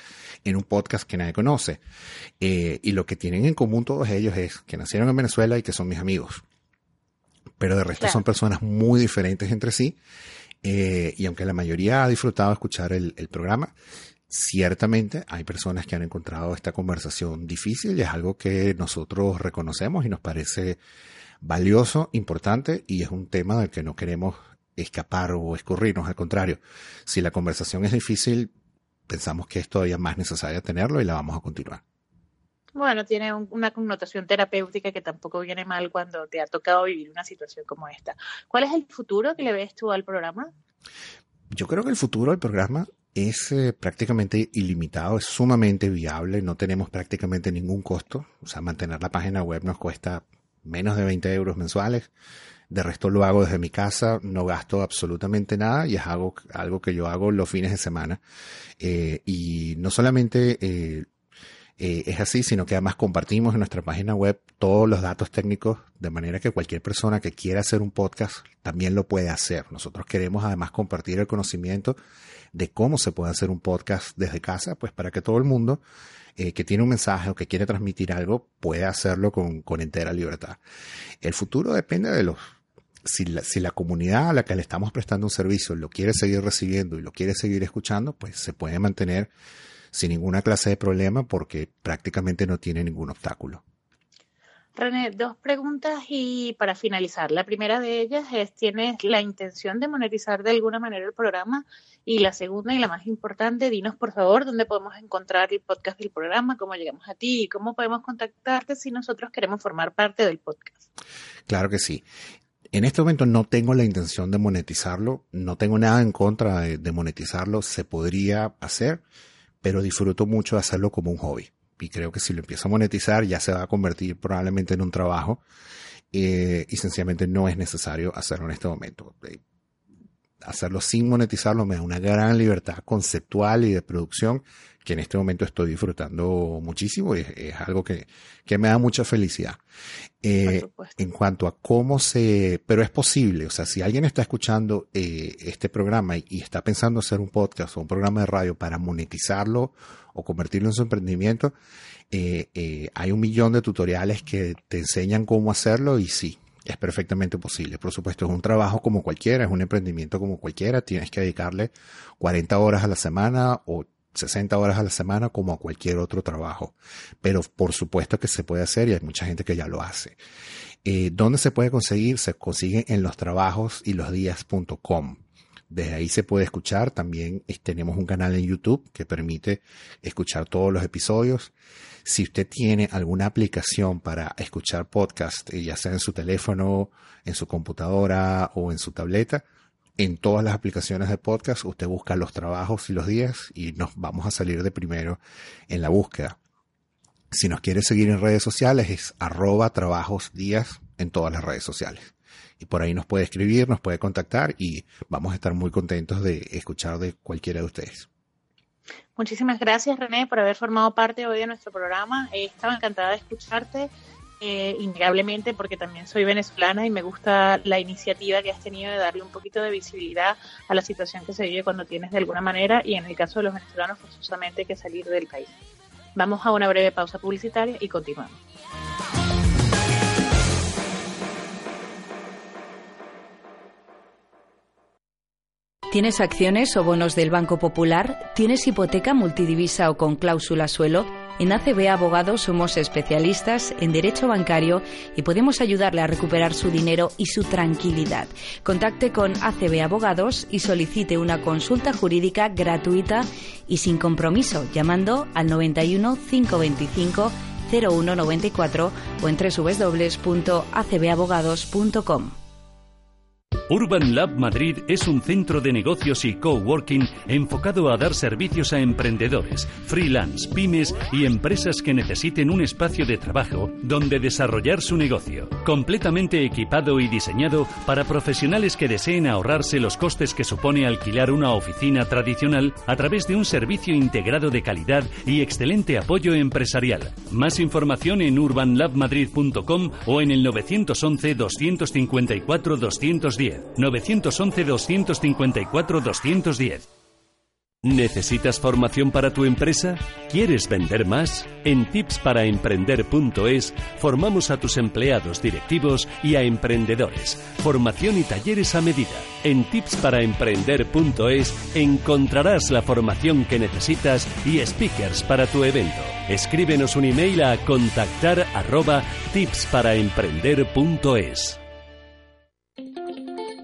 en un podcast que nadie conoce. Eh, y lo que tienen en común todos ellos es que nacieron en Venezuela y que son mis amigos. Pero de resto son personas muy diferentes entre sí. Eh, y aunque la mayoría ha disfrutado escuchar el, el programa, Ciertamente hay personas que han encontrado esta conversación difícil y es algo que nosotros reconocemos y nos parece valioso, importante y es un tema del que no queremos escapar o escurrirnos. Al contrario, si la conversación es difícil, pensamos que es todavía más necesario tenerlo y la vamos a continuar. Bueno, tiene una connotación terapéutica que tampoco viene mal cuando te ha tocado vivir una situación como esta. ¿Cuál es el futuro que le ves tú al programa? Yo creo que el futuro del programa es eh, prácticamente ilimitado, es sumamente viable, no tenemos prácticamente ningún costo, o sea, mantener la página web nos cuesta menos de 20 euros mensuales. De resto lo hago desde mi casa, no gasto absolutamente nada y es algo, algo que yo hago los fines de semana. Eh, y no solamente eh, eh, es así, sino que además compartimos en nuestra página web todos los datos técnicos de manera que cualquier persona que quiera hacer un podcast también lo puede hacer. Nosotros queremos además compartir el conocimiento de cómo se puede hacer un podcast desde casa, pues para que todo el mundo eh, que tiene un mensaje o que quiere transmitir algo puede hacerlo con, con entera libertad. El futuro depende de los si la, si la, comunidad a la que le estamos prestando un servicio lo quiere seguir recibiendo y lo quiere seguir escuchando, pues se puede mantener sin ninguna clase de problema porque prácticamente no tiene ningún obstáculo. René, dos preguntas y para finalizar. La primera de ellas es, ¿tienes la intención de monetizar de alguna manera el programa? Y la segunda y la más importante, dinos por favor dónde podemos encontrar el podcast del programa, cómo llegamos a ti y cómo podemos contactarte si nosotros queremos formar parte del podcast. Claro que sí. En este momento no tengo la intención de monetizarlo, no tengo nada en contra de, monetizarlo, se podría hacer, pero disfruto mucho de hacerlo como un hobby. Y creo que si lo empiezo a monetizar ya se va a convertir probablemente en un trabajo eh, y sencillamente no es necesario hacerlo en este momento. Eh, hacerlo sin monetizarlo me da una gran libertad conceptual y de producción que en este momento estoy disfrutando muchísimo y es, algo que, que, me da mucha felicidad. Eh, en cuanto a cómo se, pero es posible, o sea, si alguien está escuchando eh, este programa y, y, está pensando hacer un podcast o un programa de radio para monetizarlo o convertirlo en su emprendimiento, eh, eh hay un millón de tutoriales que te enseñan cómo hacerlo y sí, es perfectamente posible. Por supuesto, es un trabajo como cualquiera, es un emprendimiento como cualquiera. Tienes que dedicarle 40 horas a la semana o 60 horas a la semana como a cualquier otro trabajo. Pero por supuesto que se puede hacer y hay mucha gente que ya lo hace. Eh, ¿Dónde se puede conseguir? Se consigue en los trabajos y los días.com. Desde ahí se puede escuchar. También eh, tenemos un canal en YouTube que permite escuchar todos los episodios. Si usted tiene alguna aplicación para escuchar podcast, eh, ya sea en su teléfono, en su computadora o en su tableta, en todas las aplicaciones de podcast usted busca los trabajos y los días y nos vamos a salir de primero en la búsqueda. Si nos quiere seguir en redes sociales es arroba trabajos días en todas las redes sociales. Y por ahí nos puede escribir, nos puede contactar y vamos a estar muy contentos de escuchar de cualquiera de ustedes. Muchísimas gracias René por haber formado parte hoy de nuestro programa. Estaba encantada de escucharte eh, innegablemente porque también soy venezolana y me gusta la iniciativa que has tenido de darle un poquito de visibilidad a la situación que se vive cuando tienes de alguna manera y en el caso de los venezolanos forzosamente que salir del país. Vamos a una breve pausa publicitaria y continuamos. ¿Tienes acciones o bonos del Banco Popular? ¿Tienes hipoteca multidivisa o con cláusula suelo? En ACB Abogados somos especialistas en derecho bancario y podemos ayudarle a recuperar su dinero y su tranquilidad. Contacte con ACB Abogados y solicite una consulta jurídica gratuita y sin compromiso llamando al 91 525 0194 o en www.acbabogados.com. Urban Lab Madrid es un centro de negocios y coworking enfocado a dar servicios a emprendedores, freelance, pymes y empresas que necesiten un espacio de trabajo donde desarrollar su negocio. Completamente equipado y diseñado para profesionales que deseen ahorrarse los costes que supone alquilar una oficina tradicional a través de un servicio integrado de calidad y excelente apoyo empresarial. Más información en urbanlabmadrid.com o en el 911 254 210. 911-254-210. ¿Necesitas formación para tu empresa? ¿Quieres vender más? En tipsparaemprender.es formamos a tus empleados directivos y a emprendedores. Formación y talleres a medida. En tipsparaemprender.es encontrarás la formación que necesitas y speakers para tu evento. Escríbenos un email a contactar arroba tipsparaemprender.es.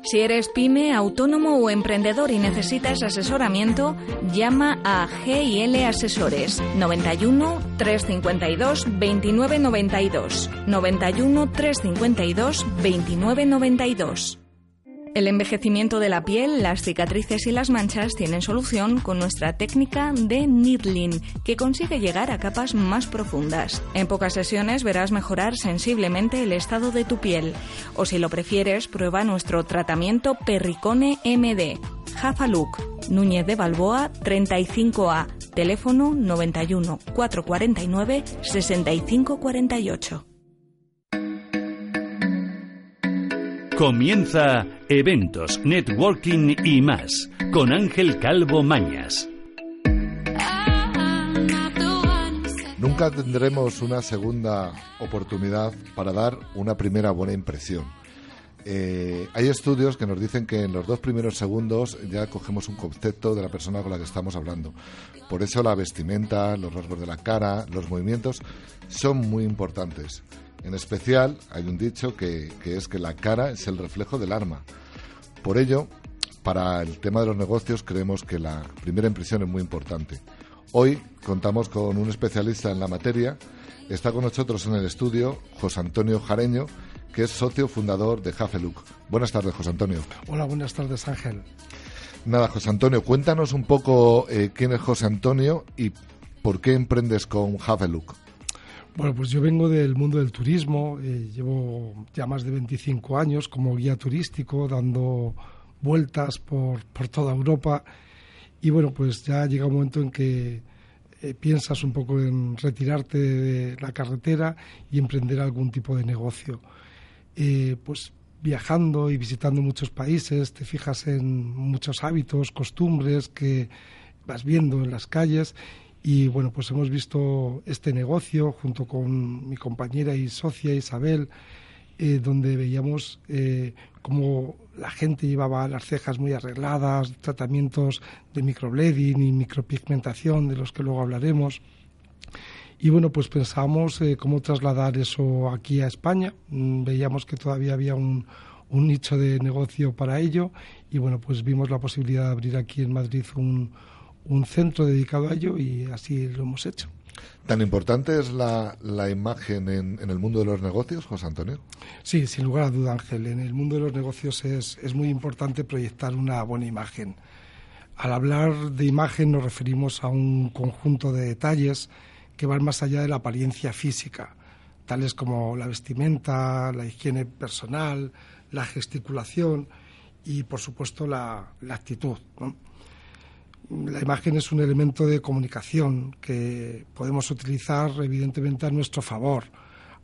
Si eres pyme, autónomo o emprendedor y necesitas asesoramiento, llama a GIL Asesores 91 352 2992 91 352 2992. El envejecimiento de la piel, las cicatrices y las manchas tienen solución con nuestra técnica de Needling, que consigue llegar a capas más profundas. En pocas sesiones verás mejorar sensiblemente el estado de tu piel. O si lo prefieres, prueba nuestro tratamiento Perricone MD. Look, Núñez de Balboa 35A, teléfono 91 449 6548. Comienza Eventos, Networking y más con Ángel Calvo Mañas. Nunca tendremos una segunda oportunidad para dar una primera buena impresión. Eh, hay estudios que nos dicen que en los dos primeros segundos ya cogemos un concepto de la persona con la que estamos hablando. Por eso la vestimenta, los rasgos de la cara, los movimientos son muy importantes. En especial, hay un dicho que, es que la cara es el reflejo del arma. Por ello, para el tema de los negocios, creemos que la primera impresión es muy importante. Hoy contamos con un especialista en la materia. Está con nosotros en el estudio José Antonio Jareño, que es socio fundador de Hafeluk. Buenas tardes, José Antonio. Hola, buenas tardes, Ángel. Nada, José Antonio, cuéntanos un poco eh, quién es José Antonio y por qué emprendes con Hafeluk. Bueno, pues yo vengo del mundo del turismo, eh, llevo ya más de 25 años como guía turístico, dando vueltas por, toda Europa y bueno, pues ya llega un momento en que eh, piensas un poco en retirarte de la carretera y emprender algún tipo de negocio. Eh, pues viajando y visitando muchos países, te fijas en muchos hábitos, costumbres que vas viendo en las calles y bueno, pues hemos visto este negocio junto con mi compañera y socia Isabel, eh, donde veíamos eh, cómo la gente llevaba las cejas muy arregladas, tratamientos de microblading y micropigmentación, de los que luego hablaremos. Y bueno, pues pensamos eh, cómo trasladar eso aquí a España. Mm, veíamos que todavía había un, un nicho de negocio para ello y bueno, pues vimos la posibilidad de abrir aquí en Madrid un, un centro dedicado a ello y así lo hemos hecho. ¿Tan importante es la, la imagen en, en, el mundo de los negocios, José Antonio? Sí, sin lugar a duda, Ángel. En el mundo de los negocios es, es muy importante proyectar una buena imagen. Al hablar de imagen nos referimos a un conjunto de detalles que van más allá de la apariencia física, tales como la vestimenta, la higiene personal, la gesticulación y, por supuesto, la, la actitud. ¿no? La imagen es un elemento de comunicación que podemos utilizar evidentemente a nuestro favor.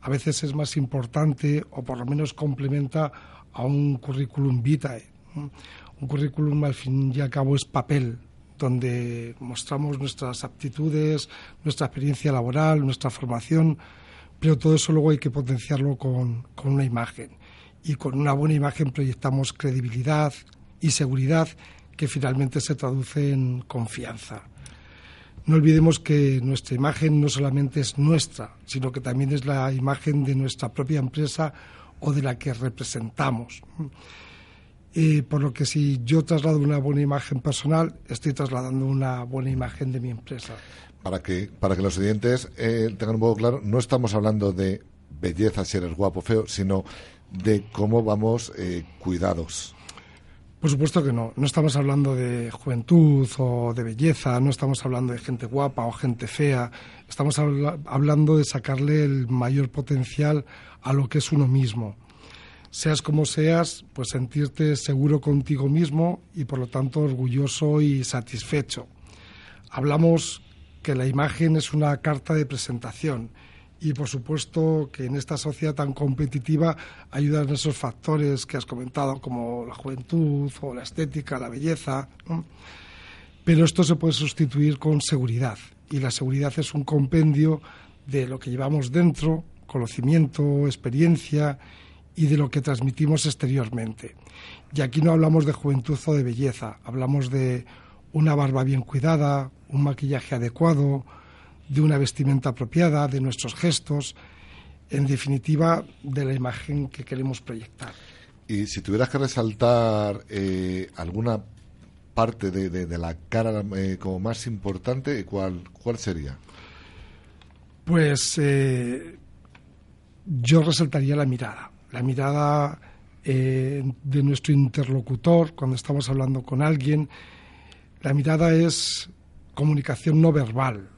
A veces es más importante o por lo menos complementa a un currículum vitae. Un currículum al fin y al cabo es papel donde mostramos nuestras aptitudes, nuestra experiencia laboral, nuestra formación, pero todo eso luego hay que potenciarlo con, con una imagen. Y con una buena imagen proyectamos credibilidad y seguridad que finalmente se traduce en confianza. No olvidemos que nuestra imagen no solamente es nuestra, sino que también es la imagen de nuestra propia empresa o de la que representamos. Y por lo que si yo traslado una buena imagen personal, estoy trasladando una buena imagen de mi empresa. Para que, para que los oyentes eh, tengan un poco claro, no estamos hablando de belleza, si eres guapo, feo, sino de cómo vamos eh, cuidados. Por supuesto que no. No estamos hablando de juventud o de belleza, no estamos hablando de gente guapa o gente fea. Estamos hablando de sacarle el mayor potencial a lo que es uno mismo. Seas como seas, pues sentirte seguro contigo mismo y por lo tanto orgulloso y satisfecho. Hablamos que la imagen es una carta de presentación y por supuesto que en esta sociedad tan competitiva ayudan esos factores que has comentado como la juventud o la estética, la belleza, pero esto se puede sustituir con seguridad y la seguridad es un compendio de lo que llevamos dentro, conocimiento, experiencia y de lo que transmitimos exteriormente. Y aquí no hablamos de juventud o de belleza, hablamos de una barba bien cuidada, un maquillaje adecuado, de una vestimenta apropiada, de nuestros gestos, en definitiva, de la imagen que queremos proyectar. Y si tuvieras que resaltar eh, alguna parte de, la cara eh, como más importante, ¿cuál, cuál sería? Pues eh, yo resaltaría la mirada, la mirada de nuestro interlocutor cuando estamos hablando con alguien. La mirada es comunicación no verbal,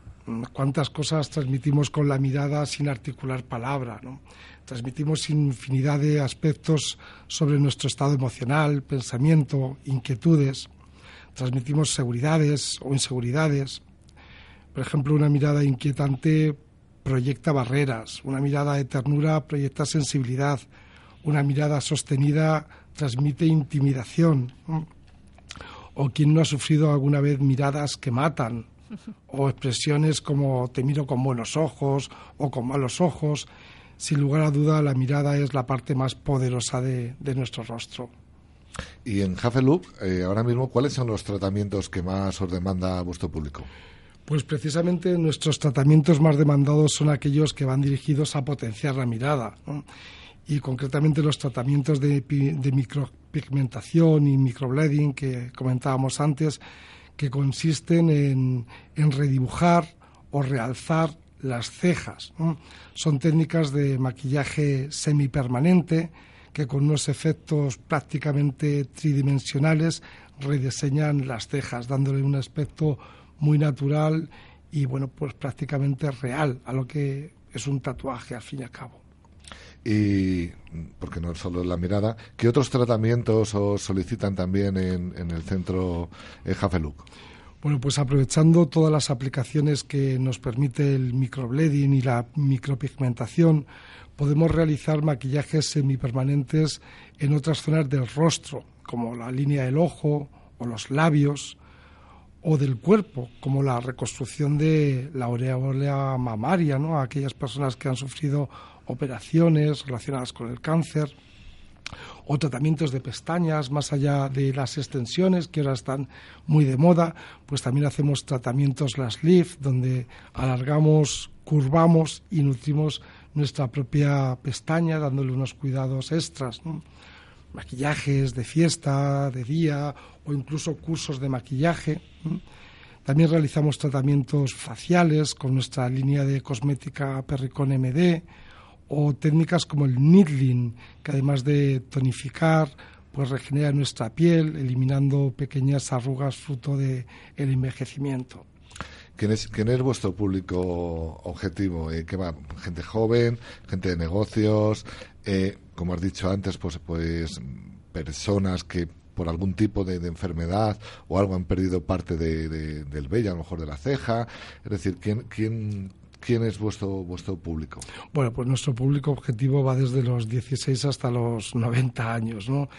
cuántas cosas transmitimos con la mirada sin articular palabra. ¿no? Transmitimos infinidad de aspectos sobre nuestro estado emocional, pensamiento, inquietudes. Transmitimos seguridades o inseguridades. Por ejemplo, una mirada inquietante proyecta barreras, una mirada de ternura proyecta sensibilidad, una mirada sostenida transmite intimidación. O quien no ha sufrido alguna vez miradas que matan, o expresiones como te miro con buenos ojos o con malos ojos. Sin lugar a duda, la mirada es la parte más poderosa de, nuestro rostro. Y en Haveloop, eh, ahora mismo, ¿cuáles son los tratamientos que más os demanda vuestro público? Pues precisamente nuestros tratamientos más demandados son aquellos que van dirigidos a potenciar la mirada. Y concretamente los tratamientos de, de micropigmentación y microblading que comentábamos antes que consisten en, redibujar o realzar las cejas. Son técnicas de maquillaje semipermanente que con unos efectos prácticamente tridimensionales rediseñan las cejas, dándole un aspecto muy natural y bueno, pues prácticamente real a lo que es un tatuaje al fin y al cabo y porque no solo la mirada, ¿qué otros tratamientos os solicitan también en, en el centro eh, Jafeluc? Bueno, pues aprovechando todas las aplicaciones que nos permite el microblading y la micropigmentación, podemos realizar maquillajes semipermanentes en otras zonas del rostro, como la línea del ojo o los labios, o del cuerpo, como la reconstrucción de la aureola mamaria, ¿no? A aquellas personas que han sufrido operaciones relacionadas con el cáncer o tratamientos de pestañas más allá de las extensiones que ahora están muy de moda, pues también hacemos tratamientos las lift donde alargamos, curvamos y nutrimos nuestra propia pestaña dándole unos cuidados extras, maquillajes de fiesta, de día o incluso cursos de maquillaje. También realizamos tratamientos faciales con nuestra línea de cosmética Perricón MD o técnicas como el needling, que además de tonificar, pues regenera nuestra piel, eliminando pequeñas arrugas fruto del el envejecimiento. ¿Quién es, ¿Quién es vuestro público objetivo? Eh, ¿Qué va? ¿Gente joven? ¿Gente de negocios? Eh, como has dicho antes, pues, pues personas que por algún tipo de, enfermedad o algo han perdido parte del vello, a lo mejor de la ceja. Es decir, ¿quién, quién, ¿Quién es vuestro, vuestro público? Bueno, pues nuestro público objetivo va desde los 16 hasta los 90 años, ¿no?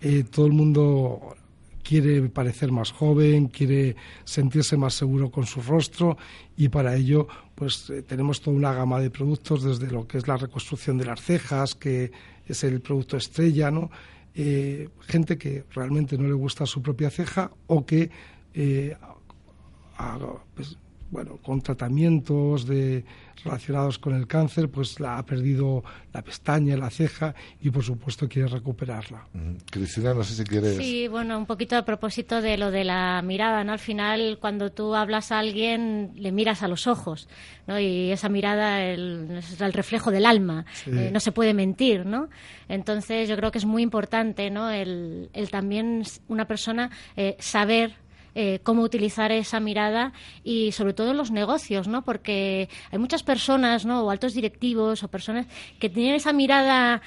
Eh, todo el mundo quiere parecer más joven, quiere sentirse más seguro con su rostro y para ello pues eh, tenemos toda una gama de productos desde lo que es la reconstrucción de las cejas, que es el producto estrella, ¿no? Eh, gente que realmente no le gusta su propia ceja o que pues, bueno, con tratamientos de, relacionados con el cáncer, pues la, ha perdido la pestaña, la ceja y por supuesto quiere recuperarla. Cristina, no sé si quieres. Sí, bueno, un poquito a propósito de lo de la mirada, ¿no? Al final, cuando tú hablas a alguien, le miras a los ojos, ¿no? Y esa mirada es el reflejo del alma, eh, no se puede mentir, ¿no? Entonces, yo creo que es muy importante, ¿no? El, también una persona eh, saber eh, cómo utilizar esa mirada y sobre todo en los negocios, ¿no? Porque hay muchas personas, ¿no? O altos directivos o personas que tienen esa mirada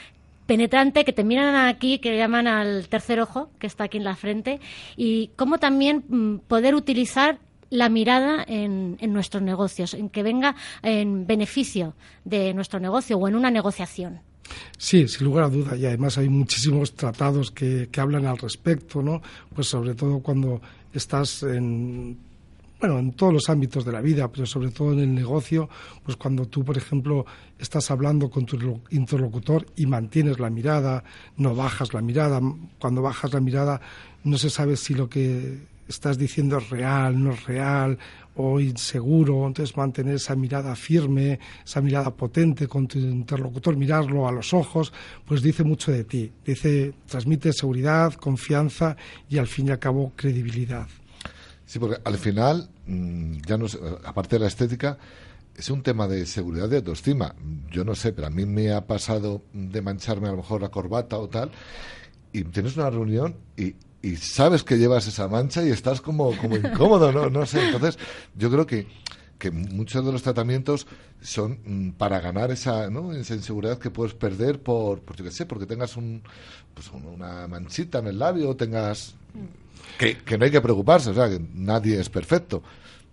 penetrante que te miran aquí, que llaman al tercer ojo, que está aquí en la frente, y cómo también mm, poder utilizar la mirada en, en, nuestros negocios, en que venga en beneficio de nuestro negocio o en una negociación. Sí, sin lugar a duda, y además hay muchísimos tratados que, que hablan al respecto, ¿no? Pues sobre todo cuando estás en bueno, en todos los ámbitos de la vida, pero sobre todo en el negocio, pues cuando tú, por ejemplo, estás hablando con tu interlocutor y mantienes la mirada, no bajas la mirada, cuando bajas la mirada no se sabe si lo que estás diciendo es real, no es real o inseguro, entonces mantener esa mirada firme, esa mirada potente con tu interlocutor, mirarlo a los ojos, pues dice mucho de ti, dice, transmite seguridad, confianza y al fin y al cabo credibilidad. Sí, porque al final, mm, ya no aparte de la estética, es un tema de seguridad de autoestima. Yo no sé, pero a mí me ha pasado de mancharme a lo mejor la corbata o tal, y tienes una reunión y y sabes que llevas esa mancha y estás como, como incómodo, ¿no? No sé. Entonces, yo creo que, que muchos de los tratamientos son mm, para ganar esa, ¿no? esa inseguridad que puedes perder por, por yo qué sé, porque tengas un, pues una manchita en el labio, tengas... Que, que no hay que preocuparse, o sea, que nadie es perfecto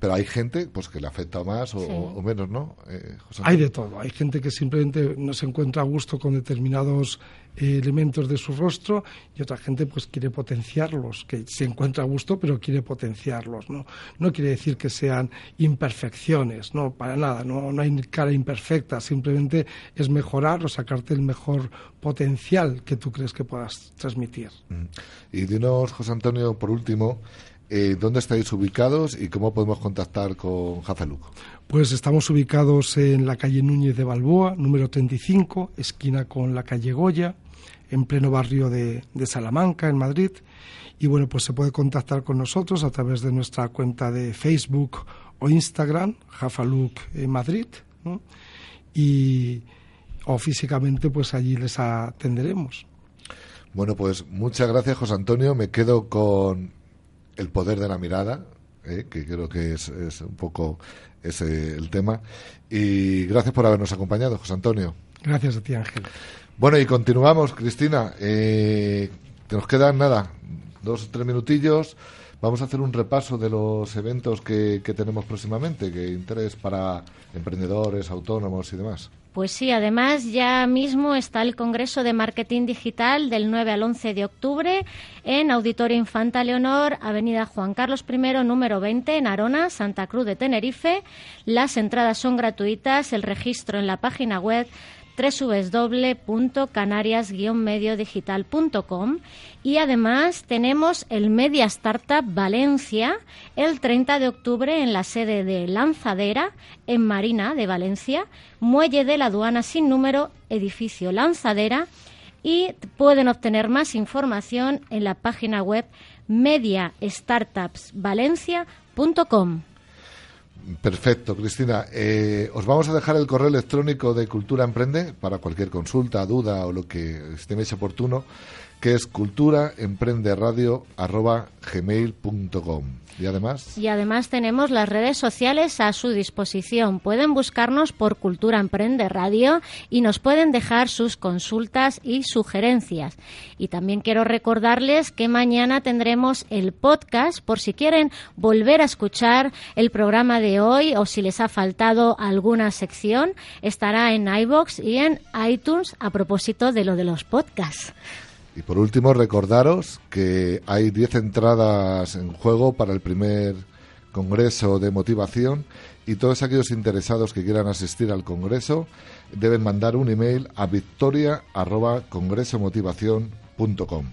pero hay gente pues que le afecta más o, menos, ¿no? Eh, hay de todo. Hay gente que simplemente no se encuentra a gusto con determinados eh, elementos de su rostro y otra gente pues quiere potenciarlos, que se encuentra a gusto pero quiere potenciarlos, ¿no? No quiere decir que sean imperfecciones, no, para nada, no, no hay cara imperfecta, simplemente es mejorar o sacarte el mejor potencial que tú crees que puedas transmitir. Mm. Y dinos, José Antonio, por último, eh, ¿Dónde estáis ubicados y cómo podemos contactar con Jazaluco? Pues estamos ubicados en la calle Núñez de Balboa, número 35, esquina con la calle Goya, en pleno barrio de, Salamanca, en Madrid. Y bueno, pues se puede contactar con nosotros a través de nuestra cuenta de Facebook o Instagram, Jafaluk Madrid, y o físicamente pues allí les atenderemos. Bueno, pues muchas gracias, José Antonio. Me quedo con el poder de la mirada, eh, que creo que es, un poco ese el tema. Y gracias por habernos acompañado, José Antonio. Gracias a ti, Ángel. Bueno, y continuamos, Cristina. Eh, nos quedan nada, dos o tres minutillos. Vamos a hacer un repaso de los eventos que, que tenemos próximamente, que interés para emprendedores, autónomos y demás. Pues sí, además ya mismo está el Congreso de Marketing Digital del 9 al 11 de octubre en Auditorio Infanta Leonor, Avenida Juan Carlos I, número 20, en Arona, Santa Cruz de Tenerife. Las entradas son gratuitas, el registro en la página web www.canarias-mediodigital.com y además tenemos el Media Startup Valencia el 30 de octubre en la sede de Lanzadera en Marina de Valencia, Muelle de la Aduana sin número, edificio Lanzadera y pueden obtener más información en la página web mediastartupsvalencia.com. Perfecto, Cristina. Eh, os vamos a dejar el correo electrónico de Cultura Emprende para cualquier consulta, duda o lo que estiméis oportuno, que es culturaemprenderadio.gmail.com. Y además. Y además tenemos las redes sociales a su disposición. Pueden buscarnos por Cultura Emprende Radio y nos pueden dejar sus consultas y sugerencias. Y también quiero recordarles que mañana tendremos el podcast por si quieren volver a escuchar el programa de hoy o si les ha faltado alguna sección. Estará en iBox y en iTunes a propósito de lo de los podcasts. Y por último, recordaros que hay 10 entradas en juego para el primer Congreso de Motivación y todos aquellos interesados que quieran asistir al Congreso deben mandar un email a victoria.congresomotivación.com.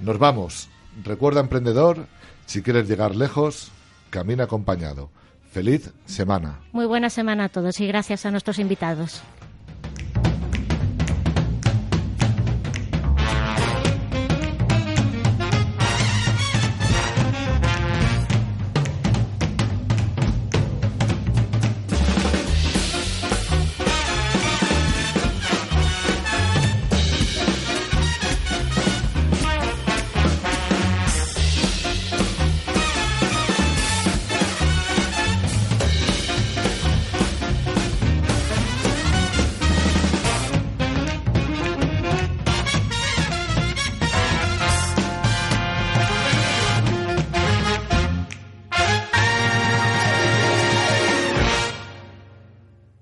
Nos vamos. Recuerda, emprendedor, si quieres llegar lejos, camina acompañado. Feliz semana. Muy buena semana a todos y gracias a nuestros invitados.